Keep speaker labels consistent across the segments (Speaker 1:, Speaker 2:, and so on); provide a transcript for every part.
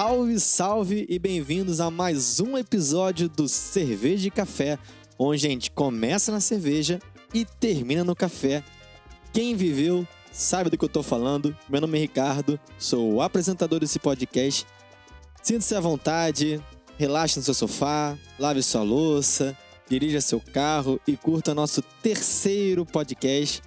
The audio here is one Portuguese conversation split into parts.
Speaker 1: Salve, salve e bem-vindos a mais um episódio do Cerveja e Café, onde a gente começa na cerveja e termina no café. Quem viveu sabe do que eu tô falando. Meu nome é Ricardo, sou o apresentador desse podcast. Sinta-se à vontade, relaxe no seu sofá, lave sua louça, dirija seu carro e curta nosso terceiro podcast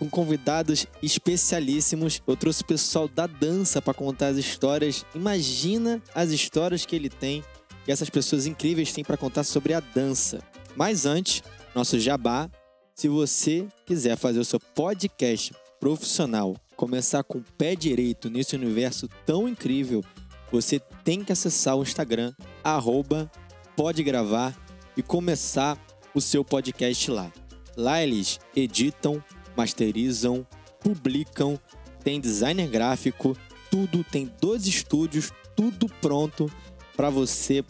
Speaker 1: com convidados especialíssimos. Eu trouxe o pessoal da dança para contar as histórias. Imagina as histórias que ele tem e essas pessoas incríveis têm para contar sobre a dança. Mas antes, nosso jabá. Se você quiser fazer o seu podcast profissional, começar com o pé direito nesse universo tão incrível, você tem que acessar o Instagram, arroba, pode gravar e começar o seu podcast lá. Lá eles editam, masterizam, publicam, tem designer gráfico, tudo, tem dois estúdios, tudo pronto para você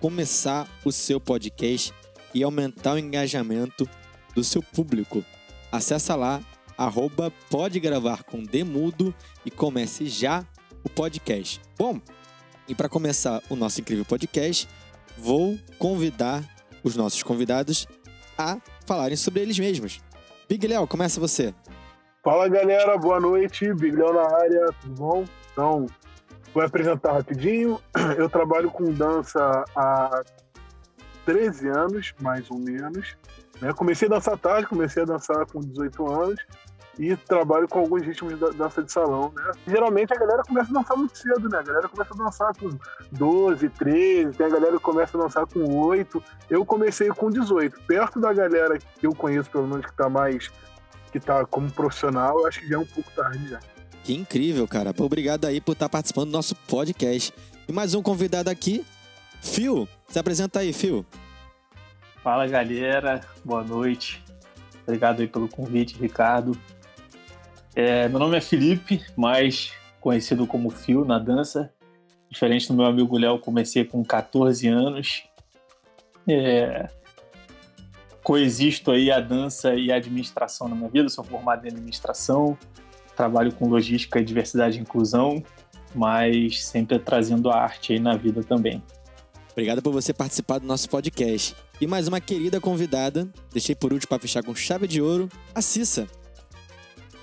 Speaker 1: começar o seu podcast e aumentar o engajamento do seu público. Acesse lá, arroba pode gravar com Demudo e comece já o podcast. Bom, e para começar o nosso incrível podcast, vou convidar os nossos convidados a falarem sobre eles mesmos. Big Léo, começa você.
Speaker 2: Fala galera, boa noite. Big Léo na área, tudo bom? Então, vou apresentar rapidinho. Eu trabalho com dança há 13 anos, mais ou menos. Né? Comecei a dançar tarde, comecei a dançar com 18 anos e trabalho com alguns ritmos de dança de salão, né? Geralmente a galera começa a dançar muito cedo, né? A galera começa a dançar com 12, 13, tem a galera que começa a dançar com 8. Eu comecei com 18. Perto da galera que eu conheço, pelo menos, que tá mais. que tá como profissional, eu acho que já é um pouco tarde já.
Speaker 1: Que incrível, cara. Obrigado aí por estar participando do nosso podcast. E mais um convidado aqui, Phil. Se apresenta aí, Phil.
Speaker 3: Fala, galera. Boa noite. Obrigado aí pelo convite, Ricardo. É, meu nome é Felipe, mais conhecido como Fio na dança. Diferente do meu amigo Léo, comecei com 14 anos. É, coexisto aí a dança e a administração na minha vida. Sou formado em administração, trabalho com logística, diversidade e inclusão, mas sempre trazendo a arte aí na vida também.
Speaker 1: Obrigado por você participar do nosso podcast. E mais uma querida convidada, deixei por último para fechar com chave de ouro, a Cissa.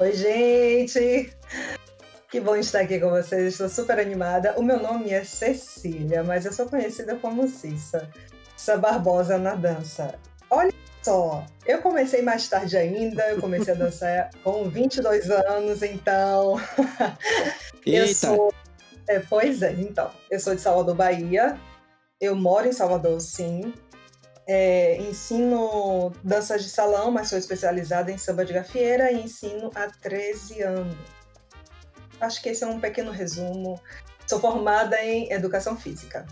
Speaker 4: Oi, gente! Que bom estar aqui com vocês, estou super animada. O meu nome é Cecília, mas eu sou conhecida como Cissa. Cissa Barbosa na dança. Olha só, eu comecei mais tarde ainda, eu comecei a dançar com 22 anos, então.
Speaker 1: eu
Speaker 4: Eita. sou. É, pois é, então. Eu sou de Salvador, Bahia. Eu moro em Salvador, sim. É, ensino danças de salão, mas sou especializada em samba de gafieira e ensino há 13 anos. Acho que esse é um pequeno resumo. Sou formada em educação física.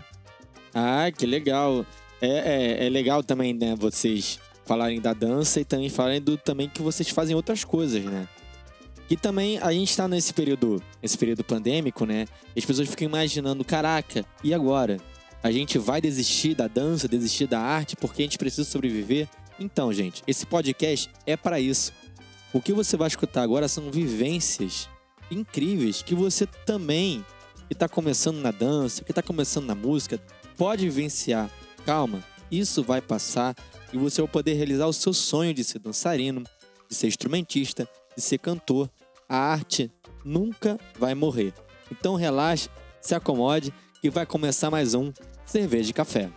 Speaker 1: Ah, que legal. É, é, é legal também, né, vocês falarem da dança e também falarem do também que vocês fazem outras coisas, né? E também a gente está nesse período, esse período pandêmico, né? As pessoas ficam imaginando, caraca, e agora? A gente vai desistir da dança, desistir da arte porque a gente precisa sobreviver? Então, gente, esse podcast é para isso. O que você vai escutar agora são vivências incríveis que você também, que está começando na dança, que está começando na música, pode vivenciar. Calma, isso vai passar e você vai poder realizar o seu sonho de ser dançarino, de ser instrumentista, de ser cantor. A arte nunca vai morrer. Então relaxe, se acomode que vai começar mais um cerveja e café.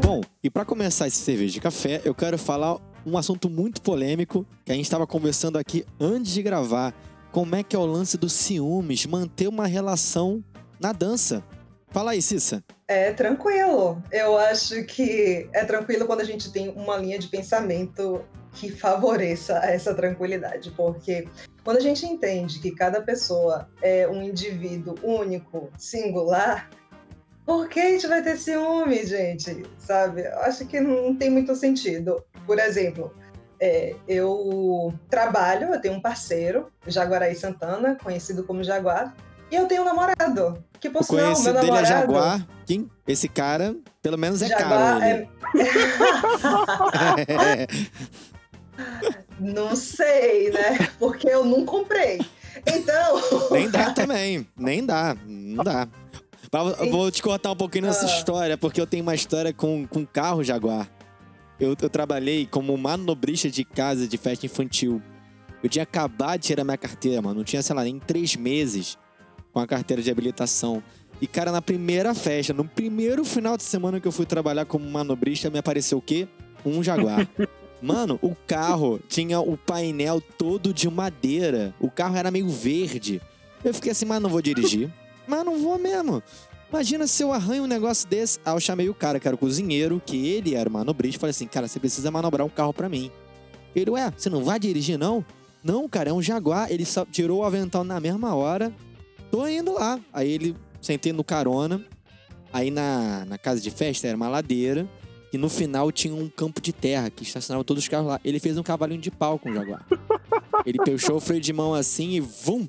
Speaker 1: Bom, e para começar esse cerveja de café, eu quero falar um assunto muito polêmico que a gente estava conversando aqui antes de gravar. Como é que é o lance dos ciúmes, manter uma relação na dança? Fala aí, Cissa.
Speaker 4: É tranquilo. Eu acho que é tranquilo quando a gente tem uma linha de pensamento que favoreça essa tranquilidade, porque quando a gente entende que cada pessoa é um indivíduo único, singular, por que a gente vai ter ciúme, gente? Sabe? Eu acho que não tem muito sentido. Por exemplo, é, eu trabalho, eu tenho um parceiro, Jaguaraí Santana, conhecido como Jaguar, e eu tenho um namorado. Que por
Speaker 1: sinal, meu
Speaker 4: namorado.
Speaker 1: dele é Jaguar. Quem? Esse cara, pelo menos é
Speaker 4: Jaguar
Speaker 1: caro. Ele.
Speaker 4: É... Não sei, né? Porque eu não comprei. Então.
Speaker 1: Nem dá também. Nem dá. Não dá. Eu vou te cortar um pouquinho nessa ah. história, porque eu tenho uma história com, com carro Jaguar. Eu, eu trabalhei como manobrista de casa de festa infantil. Eu tinha acabado de tirar minha carteira, mano. Não tinha, sei lá, nem três meses com a carteira de habilitação. E, cara, na primeira festa, no primeiro final de semana que eu fui trabalhar como manobrista, me apareceu o quê? Um Jaguar. Mano, o carro tinha o painel todo de madeira. O carro era meio verde. Eu fiquei assim, mas não vou dirigir. Mas não vou mesmo. Imagina se eu arranho um negócio desse. Aí eu chamei o cara, que era o cozinheiro, que ele era o manobrista, falei assim, cara, você precisa manobrar um carro para mim. Ele, ué, você não vai dirigir, não? Não, cara, é um Jaguar. Ele só tirou o avental na mesma hora. Tô indo lá. Aí ele sentei no carona. Aí na, na casa de festa era uma ladeira. E no final tinha um campo de terra que estacionava todos os carros lá. Ele fez um cavalinho de pau com o Jaguar. Ele puxou o freio de mão assim e vum!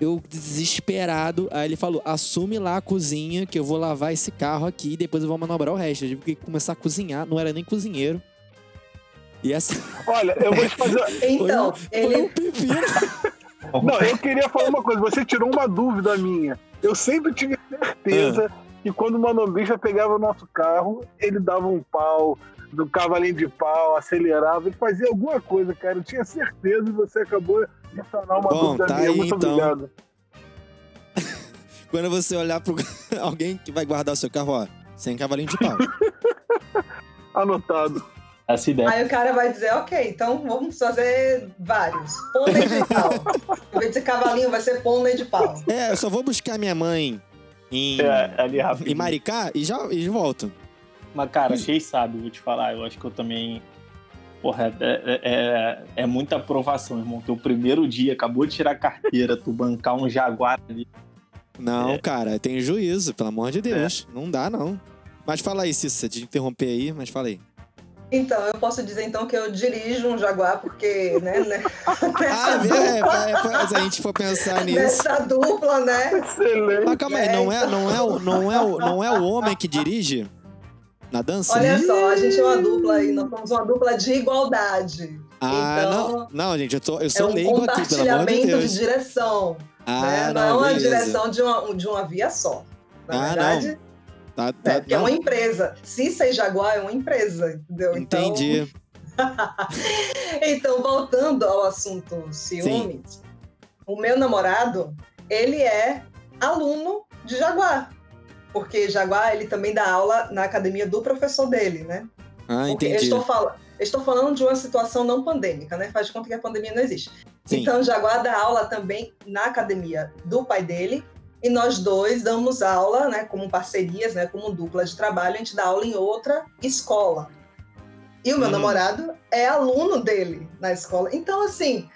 Speaker 1: Eu desesperado. Aí ele falou: assume lá a cozinha que eu vou lavar esse carro aqui e depois eu vou manobrar o resto. Eu tive que começar a cozinhar, não era nem cozinheiro. E essa.
Speaker 2: Olha, eu vou te fazer.
Speaker 4: então,
Speaker 1: foi, ele. Foi um pepino.
Speaker 2: Não, eu queria falar uma coisa. Você tirou uma dúvida minha. Eu sempre tive certeza ah que quando o manobrista pegava o nosso carro, ele dava um pau, do cavalinho de pau, acelerava, ele fazia alguma coisa, cara. Eu tinha certeza e você acabou de sanar uma
Speaker 1: Bom,
Speaker 2: dúvida
Speaker 1: tá
Speaker 2: minha.
Speaker 1: Aí,
Speaker 2: Muito
Speaker 1: então.
Speaker 2: obrigado.
Speaker 1: Quando você olhar para alguém que vai guardar o seu carro, ó, sem cavalinho de pau.
Speaker 2: Anotado.
Speaker 3: Essa ideia.
Speaker 4: Aí o cara vai dizer, ok, então vamos fazer vários. Pônei de pau. Em vez de cavalinho, vai ser pônei de pau.
Speaker 1: É, eu só vou buscar minha mãe em,
Speaker 3: é, ali
Speaker 1: em Maricá e já e volto.
Speaker 3: Mas, cara, quem sabe, vou te falar, eu acho que eu também. Porra, é, é, é, é muita aprovação, irmão. Que o primeiro dia acabou de tirar a carteira, tu bancar um Jaguar ali.
Speaker 1: Não, é. cara, tem juízo, pelo amor de Deus. É. Não dá, não. Mas fala aí, Cissa, de interromper aí, mas fala aí.
Speaker 4: Então, eu posso dizer então que eu dirijo um Jaguar, porque, né? né
Speaker 1: ah, é, é, é, se a gente for pensar nisso.
Speaker 4: Nessa dupla, né?
Speaker 2: Excelente.
Speaker 1: Mas calma aí, não é, não, é, o, não, é o, não é o homem que dirige na dança?
Speaker 4: Olha só, a gente é uma dupla aí, nós somos uma dupla de igualdade.
Speaker 1: Ah, então, não, não, gente, eu, tô, eu sou
Speaker 4: é um
Speaker 1: leigo aqui, pelo amor de Deus.
Speaker 4: de direção. Ah, né? não, não é uma direção de uma, de uma via só. Na ah, verdade. Não. Tá, tá, é, não. é uma empresa. Cissa e Jaguar é uma empresa, entendeu?
Speaker 1: Então, Entendi.
Speaker 4: Então, então voltando ao assunto ciúmes, Sim. o meu namorado, ele é aluno de Jaguar. Porque Jaguar, ele também dá aula na academia do professor dele, né?
Speaker 1: Ah,
Speaker 4: porque
Speaker 1: entendi.
Speaker 4: Eu estou, fal estou falando de uma situação não pandêmica, né? Faz de conta que a pandemia não existe.
Speaker 1: Sim.
Speaker 4: Então, Jaguar dá aula também na academia do pai dele e nós dois damos aula, né, como parcerias, né, como dupla de trabalho, a gente dá aula em outra escola. E o meu uhum. namorado é aluno dele na escola. Então, assim,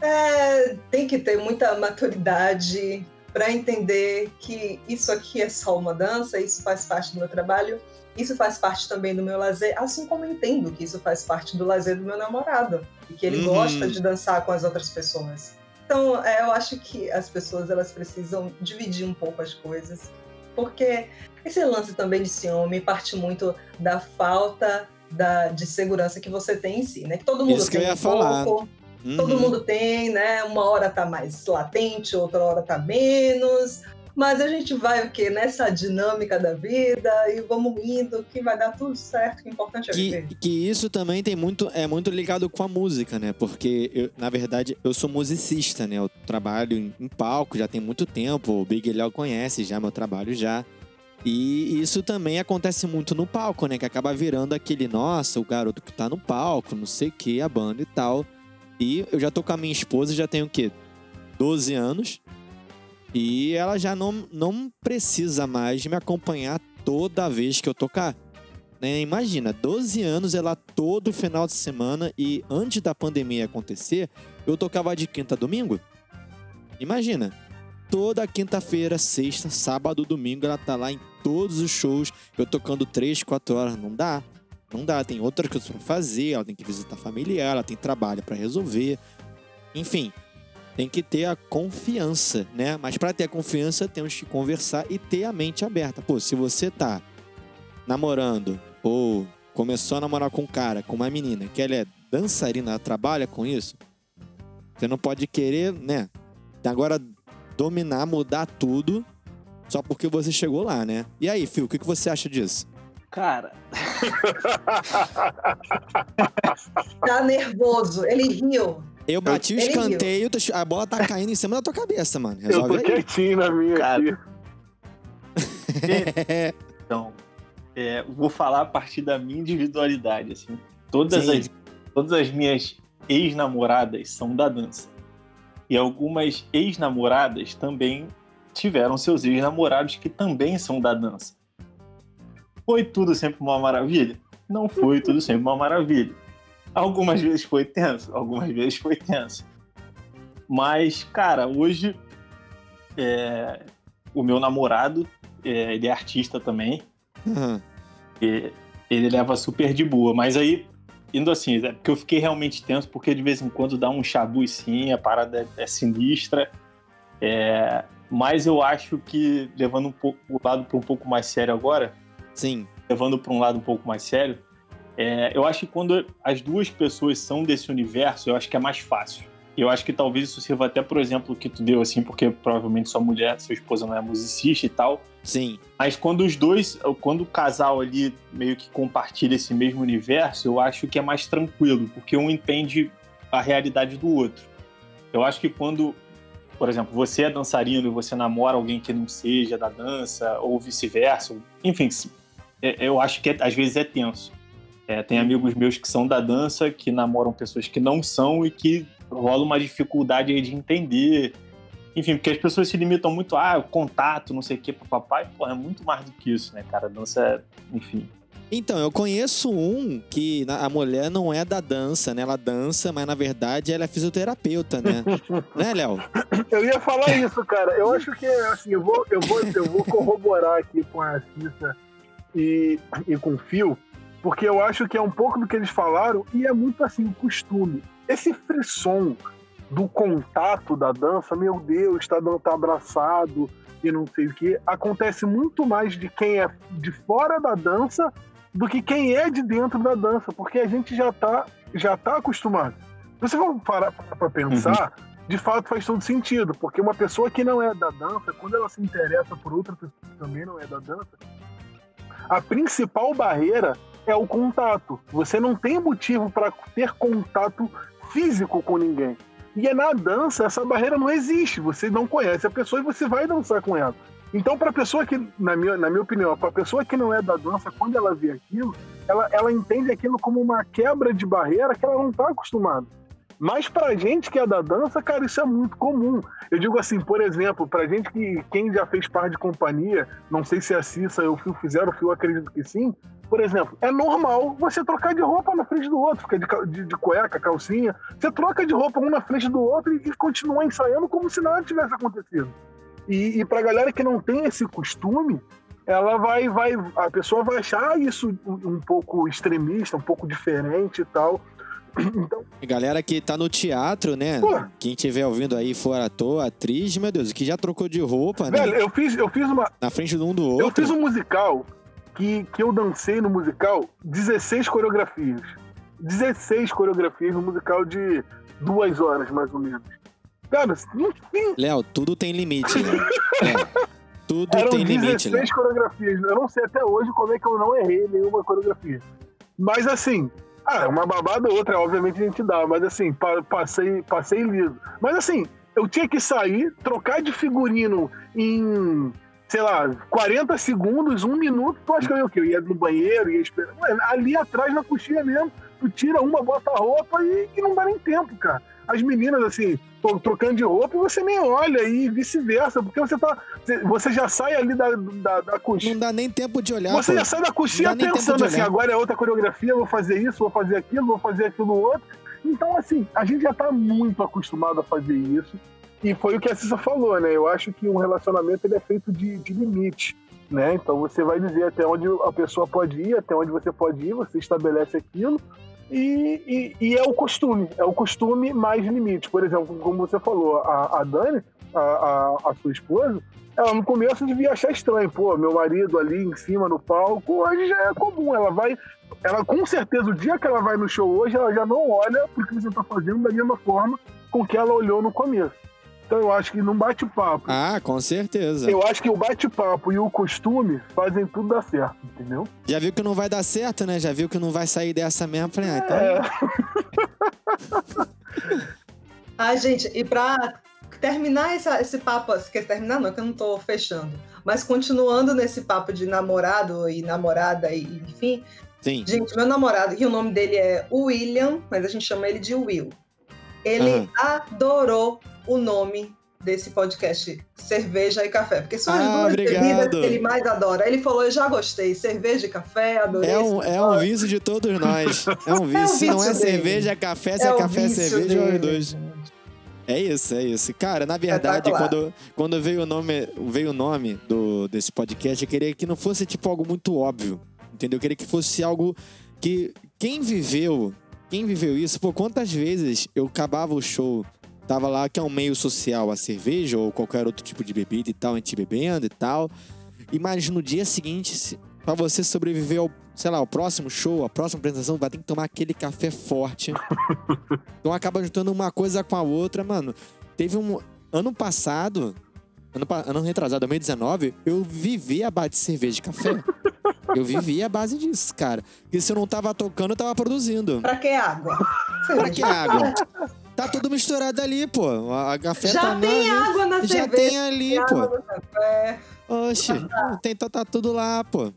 Speaker 4: é, tem que ter muita maturidade para entender que isso aqui é só uma dança, isso faz parte do meu trabalho, isso faz parte também do meu lazer, assim como eu entendo que isso faz parte do lazer do meu namorado, e que ele uhum. gosta de dançar com as outras pessoas. Então, é, eu acho que as pessoas elas precisam dividir um pouco as coisas, porque esse lance também de ciúme parte muito da falta da, de segurança que você tem em si, né? Que todo mundo
Speaker 1: Isso
Speaker 4: tem
Speaker 1: que eu ia
Speaker 4: um
Speaker 1: falar.
Speaker 4: pouco, uhum. todo mundo tem, né? Uma hora tá mais latente, outra hora tá menos, mas a gente vai o quê? Nessa dinâmica da vida e vamos indo, que vai dar tudo certo, que o importante é
Speaker 1: que,
Speaker 4: viver.
Speaker 1: Que isso também tem muito, é muito ligado com a música, né? Porque, eu, na verdade, eu sou musicista, né? Eu trabalho em, em palco já tem muito tempo, o Big Léo conhece já meu trabalho já. E isso também acontece muito no palco, né? Que acaba virando aquele, nossa, o garoto que tá no palco, não sei o que, a banda e tal. E eu já tô com a minha esposa, já tenho o quê? 12 anos. E ela já não, não precisa mais me acompanhar toda vez que eu tocar. Né? Imagina, 12 anos ela todo final de semana e antes da pandemia acontecer, eu tocava de quinta a domingo. Imagina, toda quinta-feira, sexta, sábado, domingo, ela tá lá em todos os shows, eu tocando 3, 4 horas. Não dá. Não dá, tem outras coisas pra fazer, ela tem que visitar a família, ela tem trabalho para resolver. Enfim, tem que ter a confiança, né? Mas para ter a confiança, temos que conversar e ter a mente aberta. Pô, se você tá namorando ou começou a namorar com um cara, com uma menina, que ela é dançarina trabalha com isso, você não pode querer, né? Agora dominar, mudar tudo só porque você chegou lá, né? E aí, Phil, o que, que você acha disso?
Speaker 3: Cara.
Speaker 4: tá nervoso. Ele riu.
Speaker 1: Eu bati o escanteio, a bola tá caindo em cima da tua cabeça, mano.
Speaker 2: Eu
Speaker 1: Resolve
Speaker 2: tô
Speaker 1: aí.
Speaker 2: quietinho na minha
Speaker 3: Cara.
Speaker 2: aqui.
Speaker 3: Então, é, vou falar a partir da minha individualidade, assim. Todas
Speaker 1: Sim.
Speaker 3: as, todas as minhas ex-namoradas são da dança. E algumas ex-namoradas também tiveram seus ex-namorados que também são da dança. Foi tudo sempre uma maravilha? Não foi tudo sempre uma maravilha. Algumas vezes foi tenso, algumas vezes foi tenso. Mas, cara, hoje é, o meu namorado, é, ele é artista também.
Speaker 1: Aham.
Speaker 3: E ele leva super de boa. Mas aí, indo assim, é porque eu fiquei realmente tenso, porque de vez em quando dá um chabu sim, a parada é, é sinistra. É, mas eu acho que, levando um pouco, o lado para um pouco mais sério agora,
Speaker 1: Sim.
Speaker 3: levando para um lado um pouco mais sério, é, eu acho que quando as duas pessoas são desse universo, eu acho que é mais fácil. E eu acho que talvez isso sirva até por exemplo que tu deu, assim, porque provavelmente sua mulher, sua esposa não é musicista e tal.
Speaker 1: Sim.
Speaker 3: Mas quando os dois, quando o casal ali meio que compartilha esse mesmo universo, eu acho que é mais tranquilo, porque um entende a realidade do outro. Eu acho que quando, por exemplo, você é dançarino e você namora alguém que não seja da dança, ou vice-versa, enfim, é- eu acho que é- às vezes é tenso. É, tem amigos meus que são da dança, que namoram pessoas que não são e que rola uma dificuldade aí de entender. Enfim, porque as pessoas se limitam muito a ah, contato, não sei o que, papai. Pô, é muito mais do que isso, né, cara? A dança é, enfim.
Speaker 1: Então, eu conheço um que a mulher não é da dança, né? Ela dança, mas na verdade ela é fisioterapeuta, né? né, Léo?
Speaker 2: Eu ia falar isso, cara. Eu acho que, assim, eu vou, eu vou, eu vou corroborar aqui com a Cissa e, e com o Fio, porque eu acho que é um pouco do que eles falaram e é muito, assim, o costume. Esse frisson do contato da dança, meu Deus, tá, dando- tá abraçado e não sei o que, acontece muito mais de quem é de fora da dança do que quem é de dentro da dança, porque a gente já tá, já tá acostumado. Você for parar para pensar, de fato faz todo sentido, porque uma pessoa que não é da dança, quando ela se interessa por outra pessoa que também não é da dança, a principal barreira é o contato. Você não tem motivo para ter contato físico com ninguém. E é na dança, essa barreira não existe. Você não conhece a pessoa e você vai dançar com ela. Então, para a pessoa que, na minha, na minha opinião, para pessoa que não é da dança, quando ela vê aquilo, ela, ela entende aquilo como uma quebra de barreira que ela não está acostumada. Mas pra gente que é da dança, cara, isso é muito comum. Eu digo assim, por exemplo, pra gente que quem já fez par de companhia, não sei se a Cissa ou o Fio fizeram, o Fio acredito que sim. Por exemplo, é normal você trocar de roupa na frente do outro, fica de, de, de cueca, calcinha. Você troca de roupa um na frente do outro e, e continua ensaiando como se nada tivesse acontecido. E, e pra galera que não tem esse costume, ela vai, vai, a pessoa vai achar isso um, pouco extremista, um pouco diferente e tal. Então,
Speaker 1: Galera que tá no teatro, né?
Speaker 2: Pô.
Speaker 1: Quem estiver ouvindo aí for ator, atriz, meu Deus, que já trocou de roupa, né?
Speaker 2: velho, eu fiz, eu fiz uma,
Speaker 1: Na frente do um do
Speaker 2: Eu
Speaker 1: outro.
Speaker 2: fiz um musical que, que eu dancei no musical 16 coreografias. 16 coreografias no musical de duas horas, mais ou menos. Cara, não tem.
Speaker 1: Léo, tudo tem limite, né? Léo, tudo
Speaker 2: Eram
Speaker 1: tem limite,
Speaker 2: 16
Speaker 1: Léo.
Speaker 2: coreografias. Eu não sei até hoje como é que eu não errei nenhuma coreografia. Mas assim, ah, uma babada ou outra, obviamente a gente dá, mas assim, pa- passei, passei liso. Mas assim, eu tinha que sair, trocar de figurino em, sei lá, 40 segundos, um minuto, tu acha que eu quê? Eu ia no banheiro, ia esperar. Ali atrás na coxinha mesmo, tu tira uma, bota a roupa e, e não dá nem tempo, cara. As meninas, assim, tô trocando de roupa e você nem olha e vice-versa, porque você tá. Você já sai ali da, da, da coxinha.
Speaker 1: Não dá nem tempo de olhar,
Speaker 2: Você
Speaker 1: pô.
Speaker 2: já sai da coxinha pensando assim, agora é outra coreografia, vou fazer isso, vou fazer aquilo, vou fazer aquilo outro. Então, assim, a gente já tá muito acostumado a fazer isso. E foi o que a Cissa falou, né? Eu acho que um relacionamento ele é feito de, de limite, né? Então você vai dizer até onde a pessoa pode ir, até onde você pode ir, você estabelece aquilo. E, e, e é o costume, é o costume mais limite. Por exemplo, como você falou, a, a Dani, a, a, a sua esposa, ela no começo devia achar estranho. Pô, meu marido ali em cima no palco, hoje já é comum. Ela vai. Ela, com certeza, o dia que ela vai no show hoje, ela já não olha porque você está fazendo da mesma forma com que ela olhou no começo. Então eu acho que não bate-papo.
Speaker 1: Ah, com certeza.
Speaker 2: Eu acho que o bate-papo e o costume fazem tudo dar certo, entendeu?
Speaker 1: Já viu que não vai dar certo, né? Já viu que não vai sair dessa mesmo. Falei, ah, então.
Speaker 2: É.
Speaker 4: Ai, gente, e pra terminar essa, esse papo, quer terminar não, que eu não tô fechando, mas continuando nesse papo de namorado e namorada, e enfim.
Speaker 1: Sim.
Speaker 4: Gente, meu namorado, que o nome dele é William, mas a gente chama ele de Will. Ele
Speaker 1: Aham.
Speaker 4: adorou o nome desse podcast, Cerveja e Café, porque são as
Speaker 1: Ah,
Speaker 4: duas
Speaker 1: obrigado.
Speaker 4: bebidas que ele mais adora. Ele falou, eu já gostei, cerveja e café, adorei.
Speaker 1: É um, é um
Speaker 4: episódio."
Speaker 1: vício de todos nós. É um vício.
Speaker 4: É um
Speaker 1: Se não é
Speaker 4: vício dele.
Speaker 1: cerveja, é café. Se é,
Speaker 4: o
Speaker 1: café, é
Speaker 4: vício
Speaker 1: cerveja, é os dois. É isso, é isso. Cara, na verdade,
Speaker 4: Espetacular.
Speaker 1: quando, quando veio o nome, veio o nome do, desse podcast, eu queria que não fosse tipo algo muito óbvio. Entendeu? Eu queria que fosse algo que quem viveu, quem viveu isso, pô, quantas vezes eu acabava o show, tava lá que é um meio social, a cerveja ou qualquer outro tipo de bebida e tal, a gente bebendo e tal. Mas no dia seguinte, se- pra você sobreviver ao, sei lá, ao próximo show, a próxima apresentação, vai ter que tomar aquele café forte. Então acaba juntando uma coisa com a outra, mano. Teve um. Ano passado, ano, ano retrasado, 2019, eu vivi a base de cerveja e café. Eu vivi a base disso, cara. Porque se eu não tava tocando, eu tava produzindo.
Speaker 4: Pra que água?
Speaker 1: Pra que água? Tá tudo misturado ali, pô. A a café
Speaker 4: Já
Speaker 1: tá
Speaker 4: tem
Speaker 1: na-
Speaker 4: água na
Speaker 1: Já
Speaker 4: cerveja.
Speaker 1: tem ali,
Speaker 4: tem
Speaker 1: pô.
Speaker 4: café.
Speaker 1: Oxe, tem, tá, tá tudo lá, pô.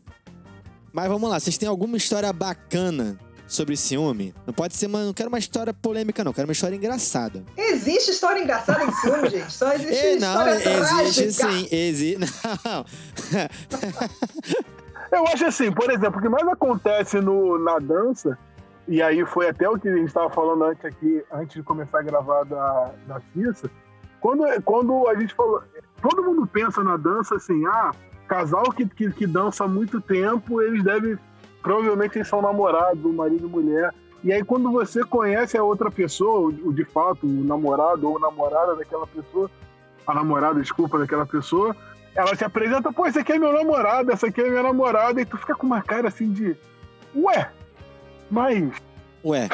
Speaker 1: Mas vamos lá, vocês têm alguma história bacana sobre ciúme? Não pode ser, mano, não quero uma história polêmica, não. Quero uma história engraçada.
Speaker 4: Existe história engraçada em ciúme, gente. Só existe
Speaker 1: É, não,
Speaker 4: história
Speaker 1: existe
Speaker 4: trágica.
Speaker 1: sim, existe. Não.
Speaker 2: Eu acho assim, por exemplo, o que mais acontece no, na dança, e aí foi até o que a gente estava falando antes aqui, antes de começar a gravar da, da Cissa, quando, quando a gente falou, todo mundo pensa na dança assim, ah, casal que, que, que dança há muito tempo, eles devem, provavelmente eles são namorados, marido e mulher, e aí quando você conhece a outra pessoa, o de fato, o namorado ou namorada daquela pessoa, a namorada, desculpa, daquela pessoa, ela te apresenta, pô, esse aqui é meu namorado, essa aqui é minha namorada, e tu fica com uma cara assim de, ué, mas.
Speaker 1: Ué,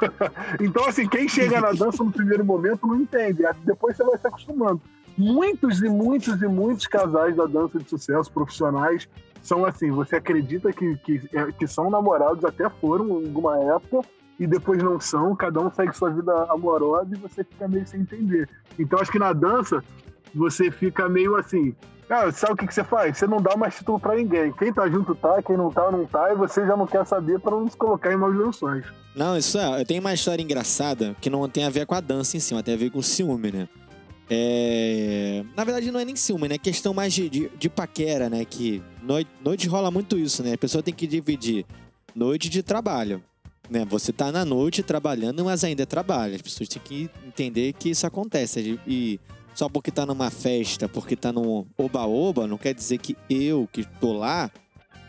Speaker 2: Então, assim, quem chega na dança no primeiro momento não entende, depois você vai se acostumando. Muitos e muitos e muitos casais da dança de sucesso profissionais são assim, você acredita que, que, que são namorados, até foram em alguma época, e depois não são, cada um segue sua vida amorosa e você fica meio sem entender. Então, acho que na dança, você fica meio assim, Cara, sabe o que, que você faz? Você não dá mais título pra ninguém. Quem tá junto tá, quem não tá, não tá, e você já não quer saber pra não se colocar em maus lençóis.
Speaker 1: não, isso é. Eu tenho uma história engraçada que não tem a ver com a dança em si, mas tem a ver com o ciúme, né? É... Na verdade, não é nem ciúme, né? É questão mais de, de, de paquera, né? Que noite, noite rola muito isso, né? A pessoa tem que dividir noite de trabalho. Né? Você tá na noite trabalhando, mas ainda trabalho. As pessoas têm que entender que isso acontece. E só porque tá numa festa, porque tá num oba-oba, não quer dizer que eu, que tô lá,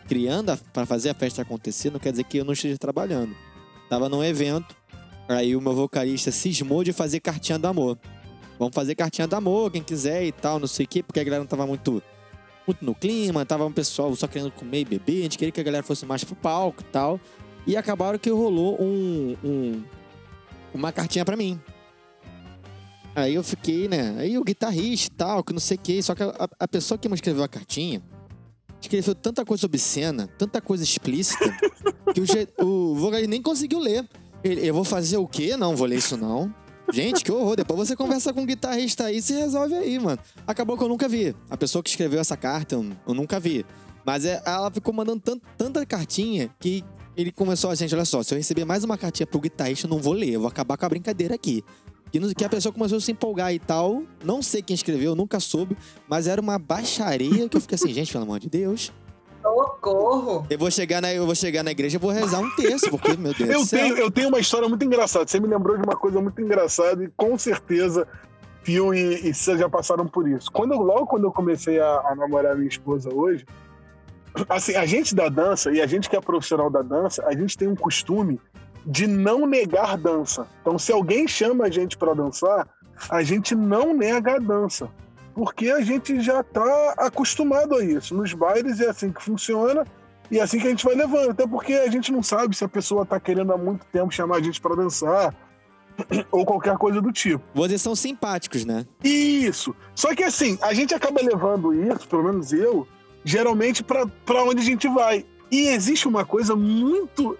Speaker 1: criando a- pra fazer a festa acontecer, não quer dizer que eu não esteja trabalhando. Tava num evento, aí o meu vocalista cismou de fazer cartinha do amor. Vamos fazer cartinha do amor, quem quiser e tal, não sei o quê, porque a galera não tava muito, muito no clima, tava um pessoal só querendo comer e beber, a gente queria que a galera fosse mais pro palco e tal. E acabaram que rolou um, um- uma cartinha pra mim. Aí eu fiquei, né? Aí o guitarrista e tal, que não sei o quê. Só que a, a pessoa que me escreveu a cartinha escreveu tanta coisa obscena, tanta coisa explícita, que o, ge- o nem conseguiu ler. Ele, eu vou fazer o quê? Não, vou ler isso não. Gente, que horror. Depois você conversa com o guitarrista aí e se resolve aí, mano. Acabou que eu nunca vi. A pessoa que escreveu essa carta, eu, eu nunca vi. Mas é- ela ficou mandando tan- tanta cartinha que ele começou a gente, olha só, se eu receber mais uma cartinha pro guitarrista, eu não vou ler, eu vou acabar com a brincadeira aqui. Que, que a pessoa começou a se empolgar e tal. Não sei quem escreveu, nunca soube, mas era uma baixaria que eu fiquei assim, gente, pelo amor de Deus.
Speaker 4: Socorro!
Speaker 1: Eu vou chegar na, eu vou chegar na igreja e vou rezar um texto, porque, meu Deus
Speaker 2: Eu
Speaker 1: do céu.
Speaker 2: tenho, eu tenho uma história muito engraçada. Você me lembrou de uma coisa muito engraçada e com certeza Phil e, e você já passaram por isso. Quando eu- logo quando eu comecei a, a namorar minha esposa hoje, assim, a gente da dança e a gente que é profissional da dança, a gente tem um costume de não negar dança. Então, se alguém chama a gente pra dançar, a gente não nega a dança. Porque a gente já está acostumado a isso. Nos bailes é assim que funciona e é assim que a gente vai levando. Até porque a gente não sabe se a pessoa está querendo há muito tempo chamar a gente para dançar ou qualquer coisa do tipo.
Speaker 1: Vocês são simpáticos, né?
Speaker 2: Isso. Só que assim, a gente acaba levando isso, pelo menos eu, geralmente para onde a gente vai. E existe uma coisa muito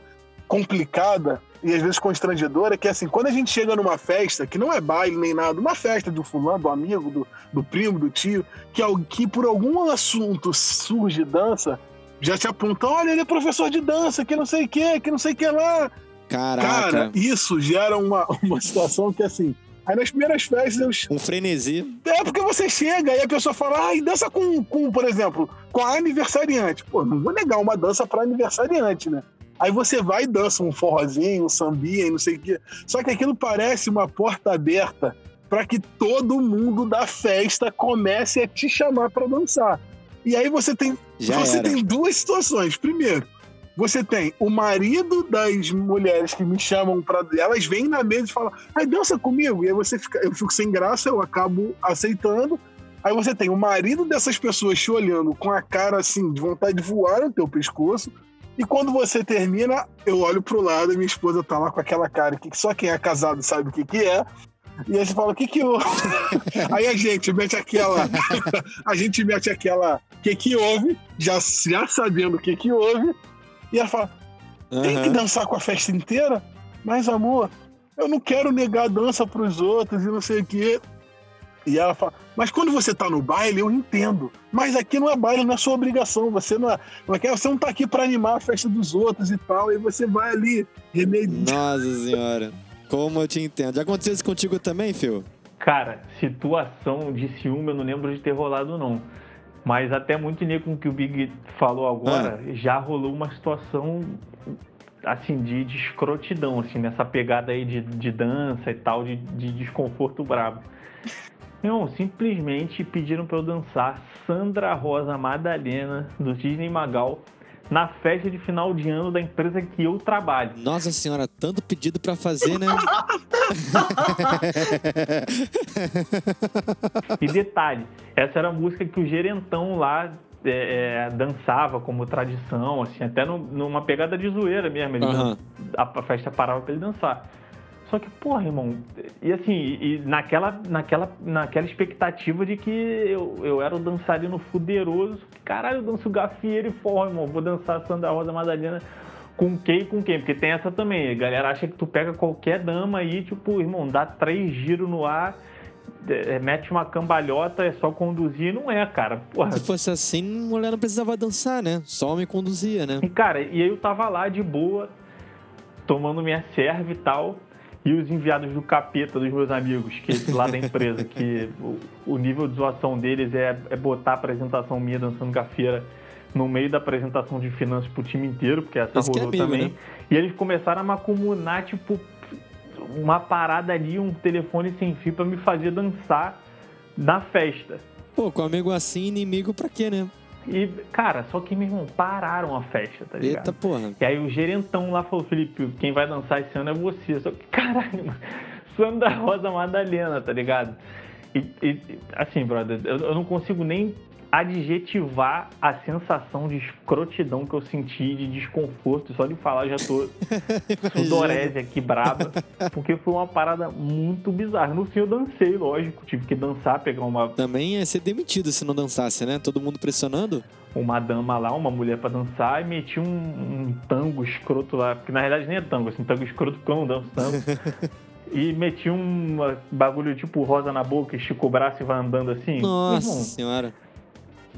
Speaker 2: complicada e às vezes constrangedora, que é assim, quando a gente chega numa festa, que não é baile nem nada, uma festa do fulano, do amigo, do, do primo, do tio, que, que por algum assunto surge dança, já te apontam, olha, ele é professor de dança, que não sei o que, que não sei o que lá.
Speaker 1: Caraca.
Speaker 2: Cara, isso gera uma, uma situação que assim. Aí nas primeiras festas.
Speaker 1: Um frenesi.
Speaker 2: É porque você chega e a pessoa fala, ah, e dança com, com, por exemplo, com a aniversariante. Pô, não vou negar uma dança para aniversariante, né? Aí você vai e dança um forrozinho, um sambinha não sei o quê. Só que aquilo parece uma porta aberta para que todo mundo da festa comece a te chamar para dançar. E aí você tem,
Speaker 1: Já
Speaker 2: você
Speaker 1: era.
Speaker 2: tem duas situações. Primeiro, você tem o marido das mulheres que me chamam para elas vêm na mesa e falam: "Ai, dança comigo". E aí você fica, eu fico sem graça, eu acabo aceitando. Aí você tem o marido dessas pessoas te olhando com a cara assim de vontade de voar no teu pescoço. E quando você termina, eu olho pro lado e minha esposa tá lá com aquela cara que só quem é casado sabe o que que é. E aí você fala, o que que houve? aí a gente mete aquela... a gente mete aquela... O que que houve? Já, já sabendo o que que houve. E ela fala, tem que dançar com a festa inteira? Mas, amor, eu não quero negar a dança pros outros e não sei o quê. E ela fala, mas quando você tá no baile, eu entendo. Mas aqui não é baile, não é sua obrigação. Você não, é, não é, você não tá aqui pra animar a festa dos outros e tal. E você vai ali remediar.
Speaker 1: Nossa senhora. Como eu te entendo. Já aconteceu isso contigo também, Phil?
Speaker 5: Cara, situação de ciúme eu não lembro de ter rolado, não. Mas até muito nem com o que o Big falou agora, já rolou uma situação assim de, de escrotidão, assim, nessa pegada aí de, de dança e tal, de, de desconforto brabo. Não, simplesmente pediram pra eu dançar Sandra Rosa Madalena do Disney Magal na festa de final de ano da empresa que eu trabalho.
Speaker 1: Nossa senhora, tanto pedido pra fazer, né?
Speaker 5: E detalhe, essa era a música que o gerentão lá é, é, dançava como tradição, assim, até no- numa pegada de zoeira mesmo. Dan- a, a festa parava pra ele dançar. Só que, porra, irmão, e assim, e naquela, naquela, naquela expectativa de que eu, eu era o dançarino fuderoso. Caralho, eu danço gafieiro e forró, irmão. Vou dançar Sandra Rosa Madalena com quem e com quem? Porque tem essa também. A galera acha que tu pega qualquer dama aí, tipo, irmão, dá três giros no ar, é, mete uma cambalhota, é só conduzir. Não é, cara. Porra.
Speaker 1: Se fosse assim, mulher não precisava dançar, né? Só homem conduzia, né?
Speaker 5: E, cara, e aí eu tava lá de boa, tomando minha serve e tal. E os enviados do capeta dos meus amigos, que lá da empresa, que o, o nível de zoação deles é, é botar a apresentação minha dançando gafeira no meio da apresentação de finanças pro time inteiro, porque essa
Speaker 1: que é
Speaker 5: rolou
Speaker 1: amigo,
Speaker 5: também.
Speaker 1: né?
Speaker 5: E eles começaram a acumular, tipo, uma parada ali, um telefone sem fio pra me fazer dançar na festa.
Speaker 1: Pô, com amigo assim, inimigo pra quê, né?
Speaker 5: E, cara, só que, meu irmão, pararam a festa, tá ligado?
Speaker 1: Eita porra.
Speaker 5: E aí o gerentão lá falou, Felipe, quem vai dançar esse ano é você. Só que, caralho, mano, Sandra Rosa Madalena, tá ligado? E, e, assim, brother, eu, eu não consigo nem adjetivar a sensação de escrotidão que eu senti, de desconforto. Só de falar já tô sudorese aqui, braba. Porque foi uma parada muito bizarra. No fim eu dancei, lógico. Tive que dançar, pegar uma,
Speaker 1: Também ia ser demitido se não dançasse, né? Todo mundo pressionando.
Speaker 5: uma dama lá, uma mulher pra dançar e meti um, um tango escroto lá, que na realidade nem é tango, assim, tango escroto porque eu não danço tango. e meti um bagulho tipo rosa na boca, estica o braço e vai andando assim.
Speaker 1: Nossa
Speaker 5: Irmão,
Speaker 1: senhora.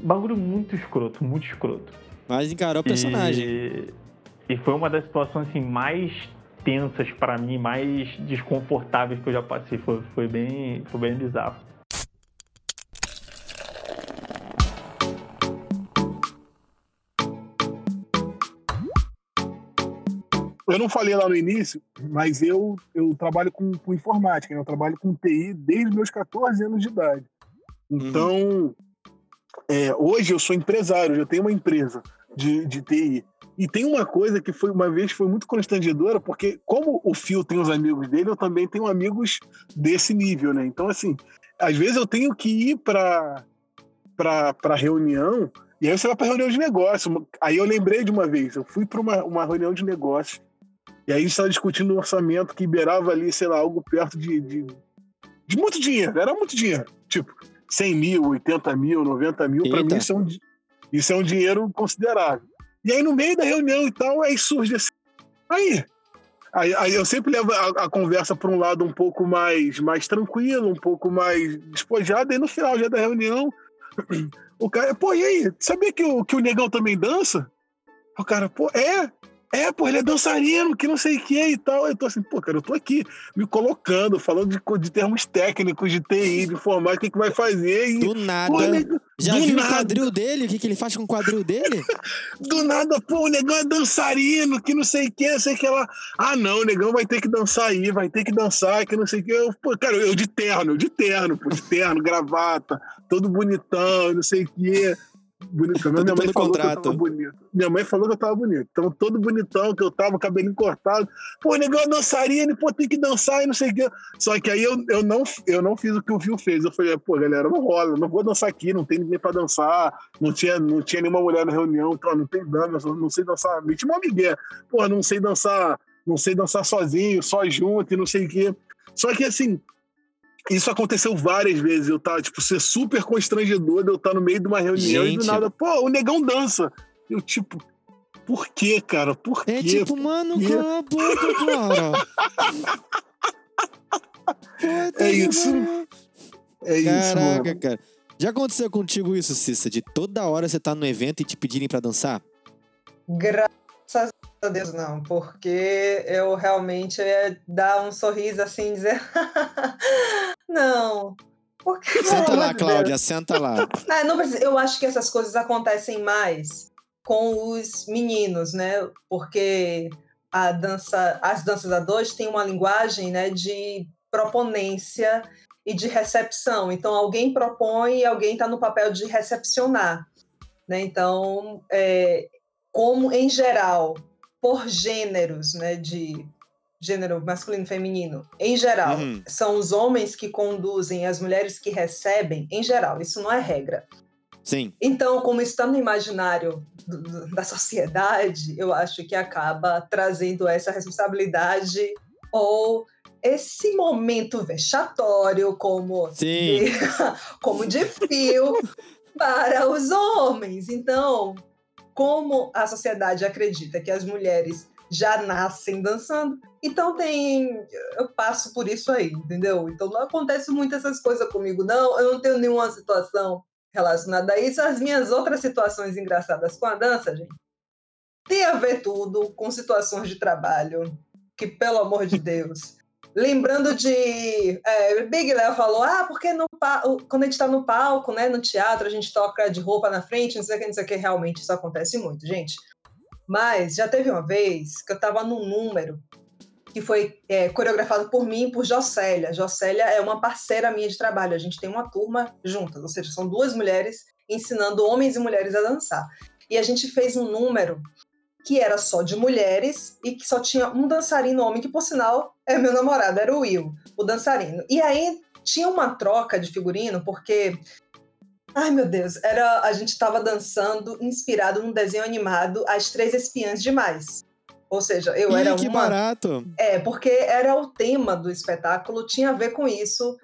Speaker 5: Bagulho muito escroto, muito escroto.
Speaker 1: Mas encarou o personagem.
Speaker 5: E, e foi uma das situações assim mais tensas pra mim, mais desconfortáveis que eu já passei. Foi, foi bem, foi bem bizarro.
Speaker 2: Eu não falei lá no início, mas eu, eu trabalho com, com informática, né? eu trabalho com TI desde meus 14 anos de idade. Então, é, hoje eu sou empresário, eu tenho uma empresa de, de TI. E tem uma coisa que foi uma vez foi muito constrangedora, porque como o Fio tem os amigos dele, eu também tenho amigos desse nível, né? Então, assim, às vezes eu tenho que ir para para reunião, e aí você vai para reunião de negócio. Aí eu lembrei de uma vez, eu fui para uma, uma reunião de negócio, e aí estava discutindo um orçamento que liberava ali, sei lá, algo perto de, de, de muito dinheiro, era muito dinheiro. Tipo, 100 mil, 80 mil, 90 mil, para mim isso é, um, isso é um dinheiro considerável. E aí, no meio da reunião e tal, aí surge assim. Aí, aí, aí eu sempre levo a, a conversa para um lado um pouco mais, mais tranquilo, um pouco mais despojado, e no final já da reunião, o cara, pô, e aí, sabia que o, que o negão também dança? O cara, pô, é? É, pô, ele é dançarino, que não sei o que e tal. Eu tô assim, pô, cara, eu tô aqui me colocando, falando de, de termos técnicos, de TI, de informática, o que, que vai fazer. E,
Speaker 1: do nada. Pô, Já do viu nada. o quadril dele? O que, que ele faz com o quadril dele?
Speaker 2: do nada, pô, o negão é dançarino, que não sei o que, não sei o que lá. Ah, não, o negão vai ter que dançar aí, vai ter que dançar, que não sei o que. Eu, pô, cara, eu de terno, eu de terno, pô, de terno, gravata, todo bonitão, não sei o que bonito. Minha mãe falou contrato. que eu tava bonito. Minha mãe falou que eu tava bonito. Então, todo bonitão que eu tava, cabelinho cortado. Pô, negão é dançarina, pô, tem que dançar e não sei o quê. Só que aí eu, eu, não, eu não fiz o que o Viu fez. Eu falei, pô, galera, não rola, não vou dançar aqui, não tem ninguém pra dançar. Não tinha, não tinha nenhuma mulher na reunião, então não tem dança, não sei dançar. Me tinha uma migué. Pô, não sei dançar, não sei dançar sozinho, só junto e não sei o quê. Só que assim, isso aconteceu várias vezes. Eu tava, tipo, ser super constrangedor de eu estar no meio de uma reunião Gente. e do nada, pô, o negão dança. Eu, tipo, por quê, cara? Por é
Speaker 1: quê? É tipo, mano, cala a boca, cara.
Speaker 2: Pô, é isso. É isso,
Speaker 1: Caraca, cara. Já aconteceu contigo isso, Cissa? De toda hora você tá no evento e te pedirem para dançar?
Speaker 4: Graças a Deus, não, porque eu realmente ia dar um sorriso assim, dizer. não. Porque,
Speaker 1: senta lá, Cláudia, senta lá.
Speaker 4: Ah, não. Eu acho que essas coisas acontecem mais com os meninos, né? Porque a dança, as danças a dois têm uma linguagem né, de proponência e de recepção. Então, alguém propõe e alguém está no papel de recepcionar. Né? Então, é, como em geral por gêneros, né, de gênero masculino e feminino, em geral, uhum. são os homens que conduzem, as mulheres que recebem, em geral, isso não é regra.
Speaker 1: Sim.
Speaker 4: Então, como está no imaginário do, do, da sociedade, eu acho que acaba trazendo essa responsabilidade ou esse momento vexatório como
Speaker 1: de,
Speaker 4: como de fio para os homens. Então, como a sociedade acredita que as mulheres já nascem dançando, então tem. Eu passo por isso aí, entendeu? Então não acontece muito essas coisas comigo, não. Eu não tenho nenhuma situação relacionada a isso. As minhas outras situações engraçadas com a dança, gente, tem a ver tudo com situações de trabalho, que pelo amor de Deus. Lembrando de. É, Big Léo falou: ah, porque no, quando a gente está no palco, né, no teatro, a gente toca de roupa na frente, não sei o que, não sei o que. Realmente isso acontece muito, gente. Mas já teve uma vez que eu estava num número que foi é, coreografado por mim e por Jocélia. Jocélia é uma parceira minha de trabalho. A gente tem uma turma juntas, ou seja, são duas mulheres ensinando homens e mulheres a dançar. E a gente fez um número que era só de mulheres e que só tinha um dançarino homem, que por sinal é meu namorado, era o Will, o dançarino. E aí tinha uma troca de figurino, porque. Ai meu Deus, era a gente estava dançando inspirado num desenho animado As Três Espiãs Demais. Ou seja, eu
Speaker 1: Ih,
Speaker 4: era
Speaker 1: que
Speaker 4: uma...
Speaker 1: barato!
Speaker 4: É, porque era o tema do espetáculo, tinha a ver com isso,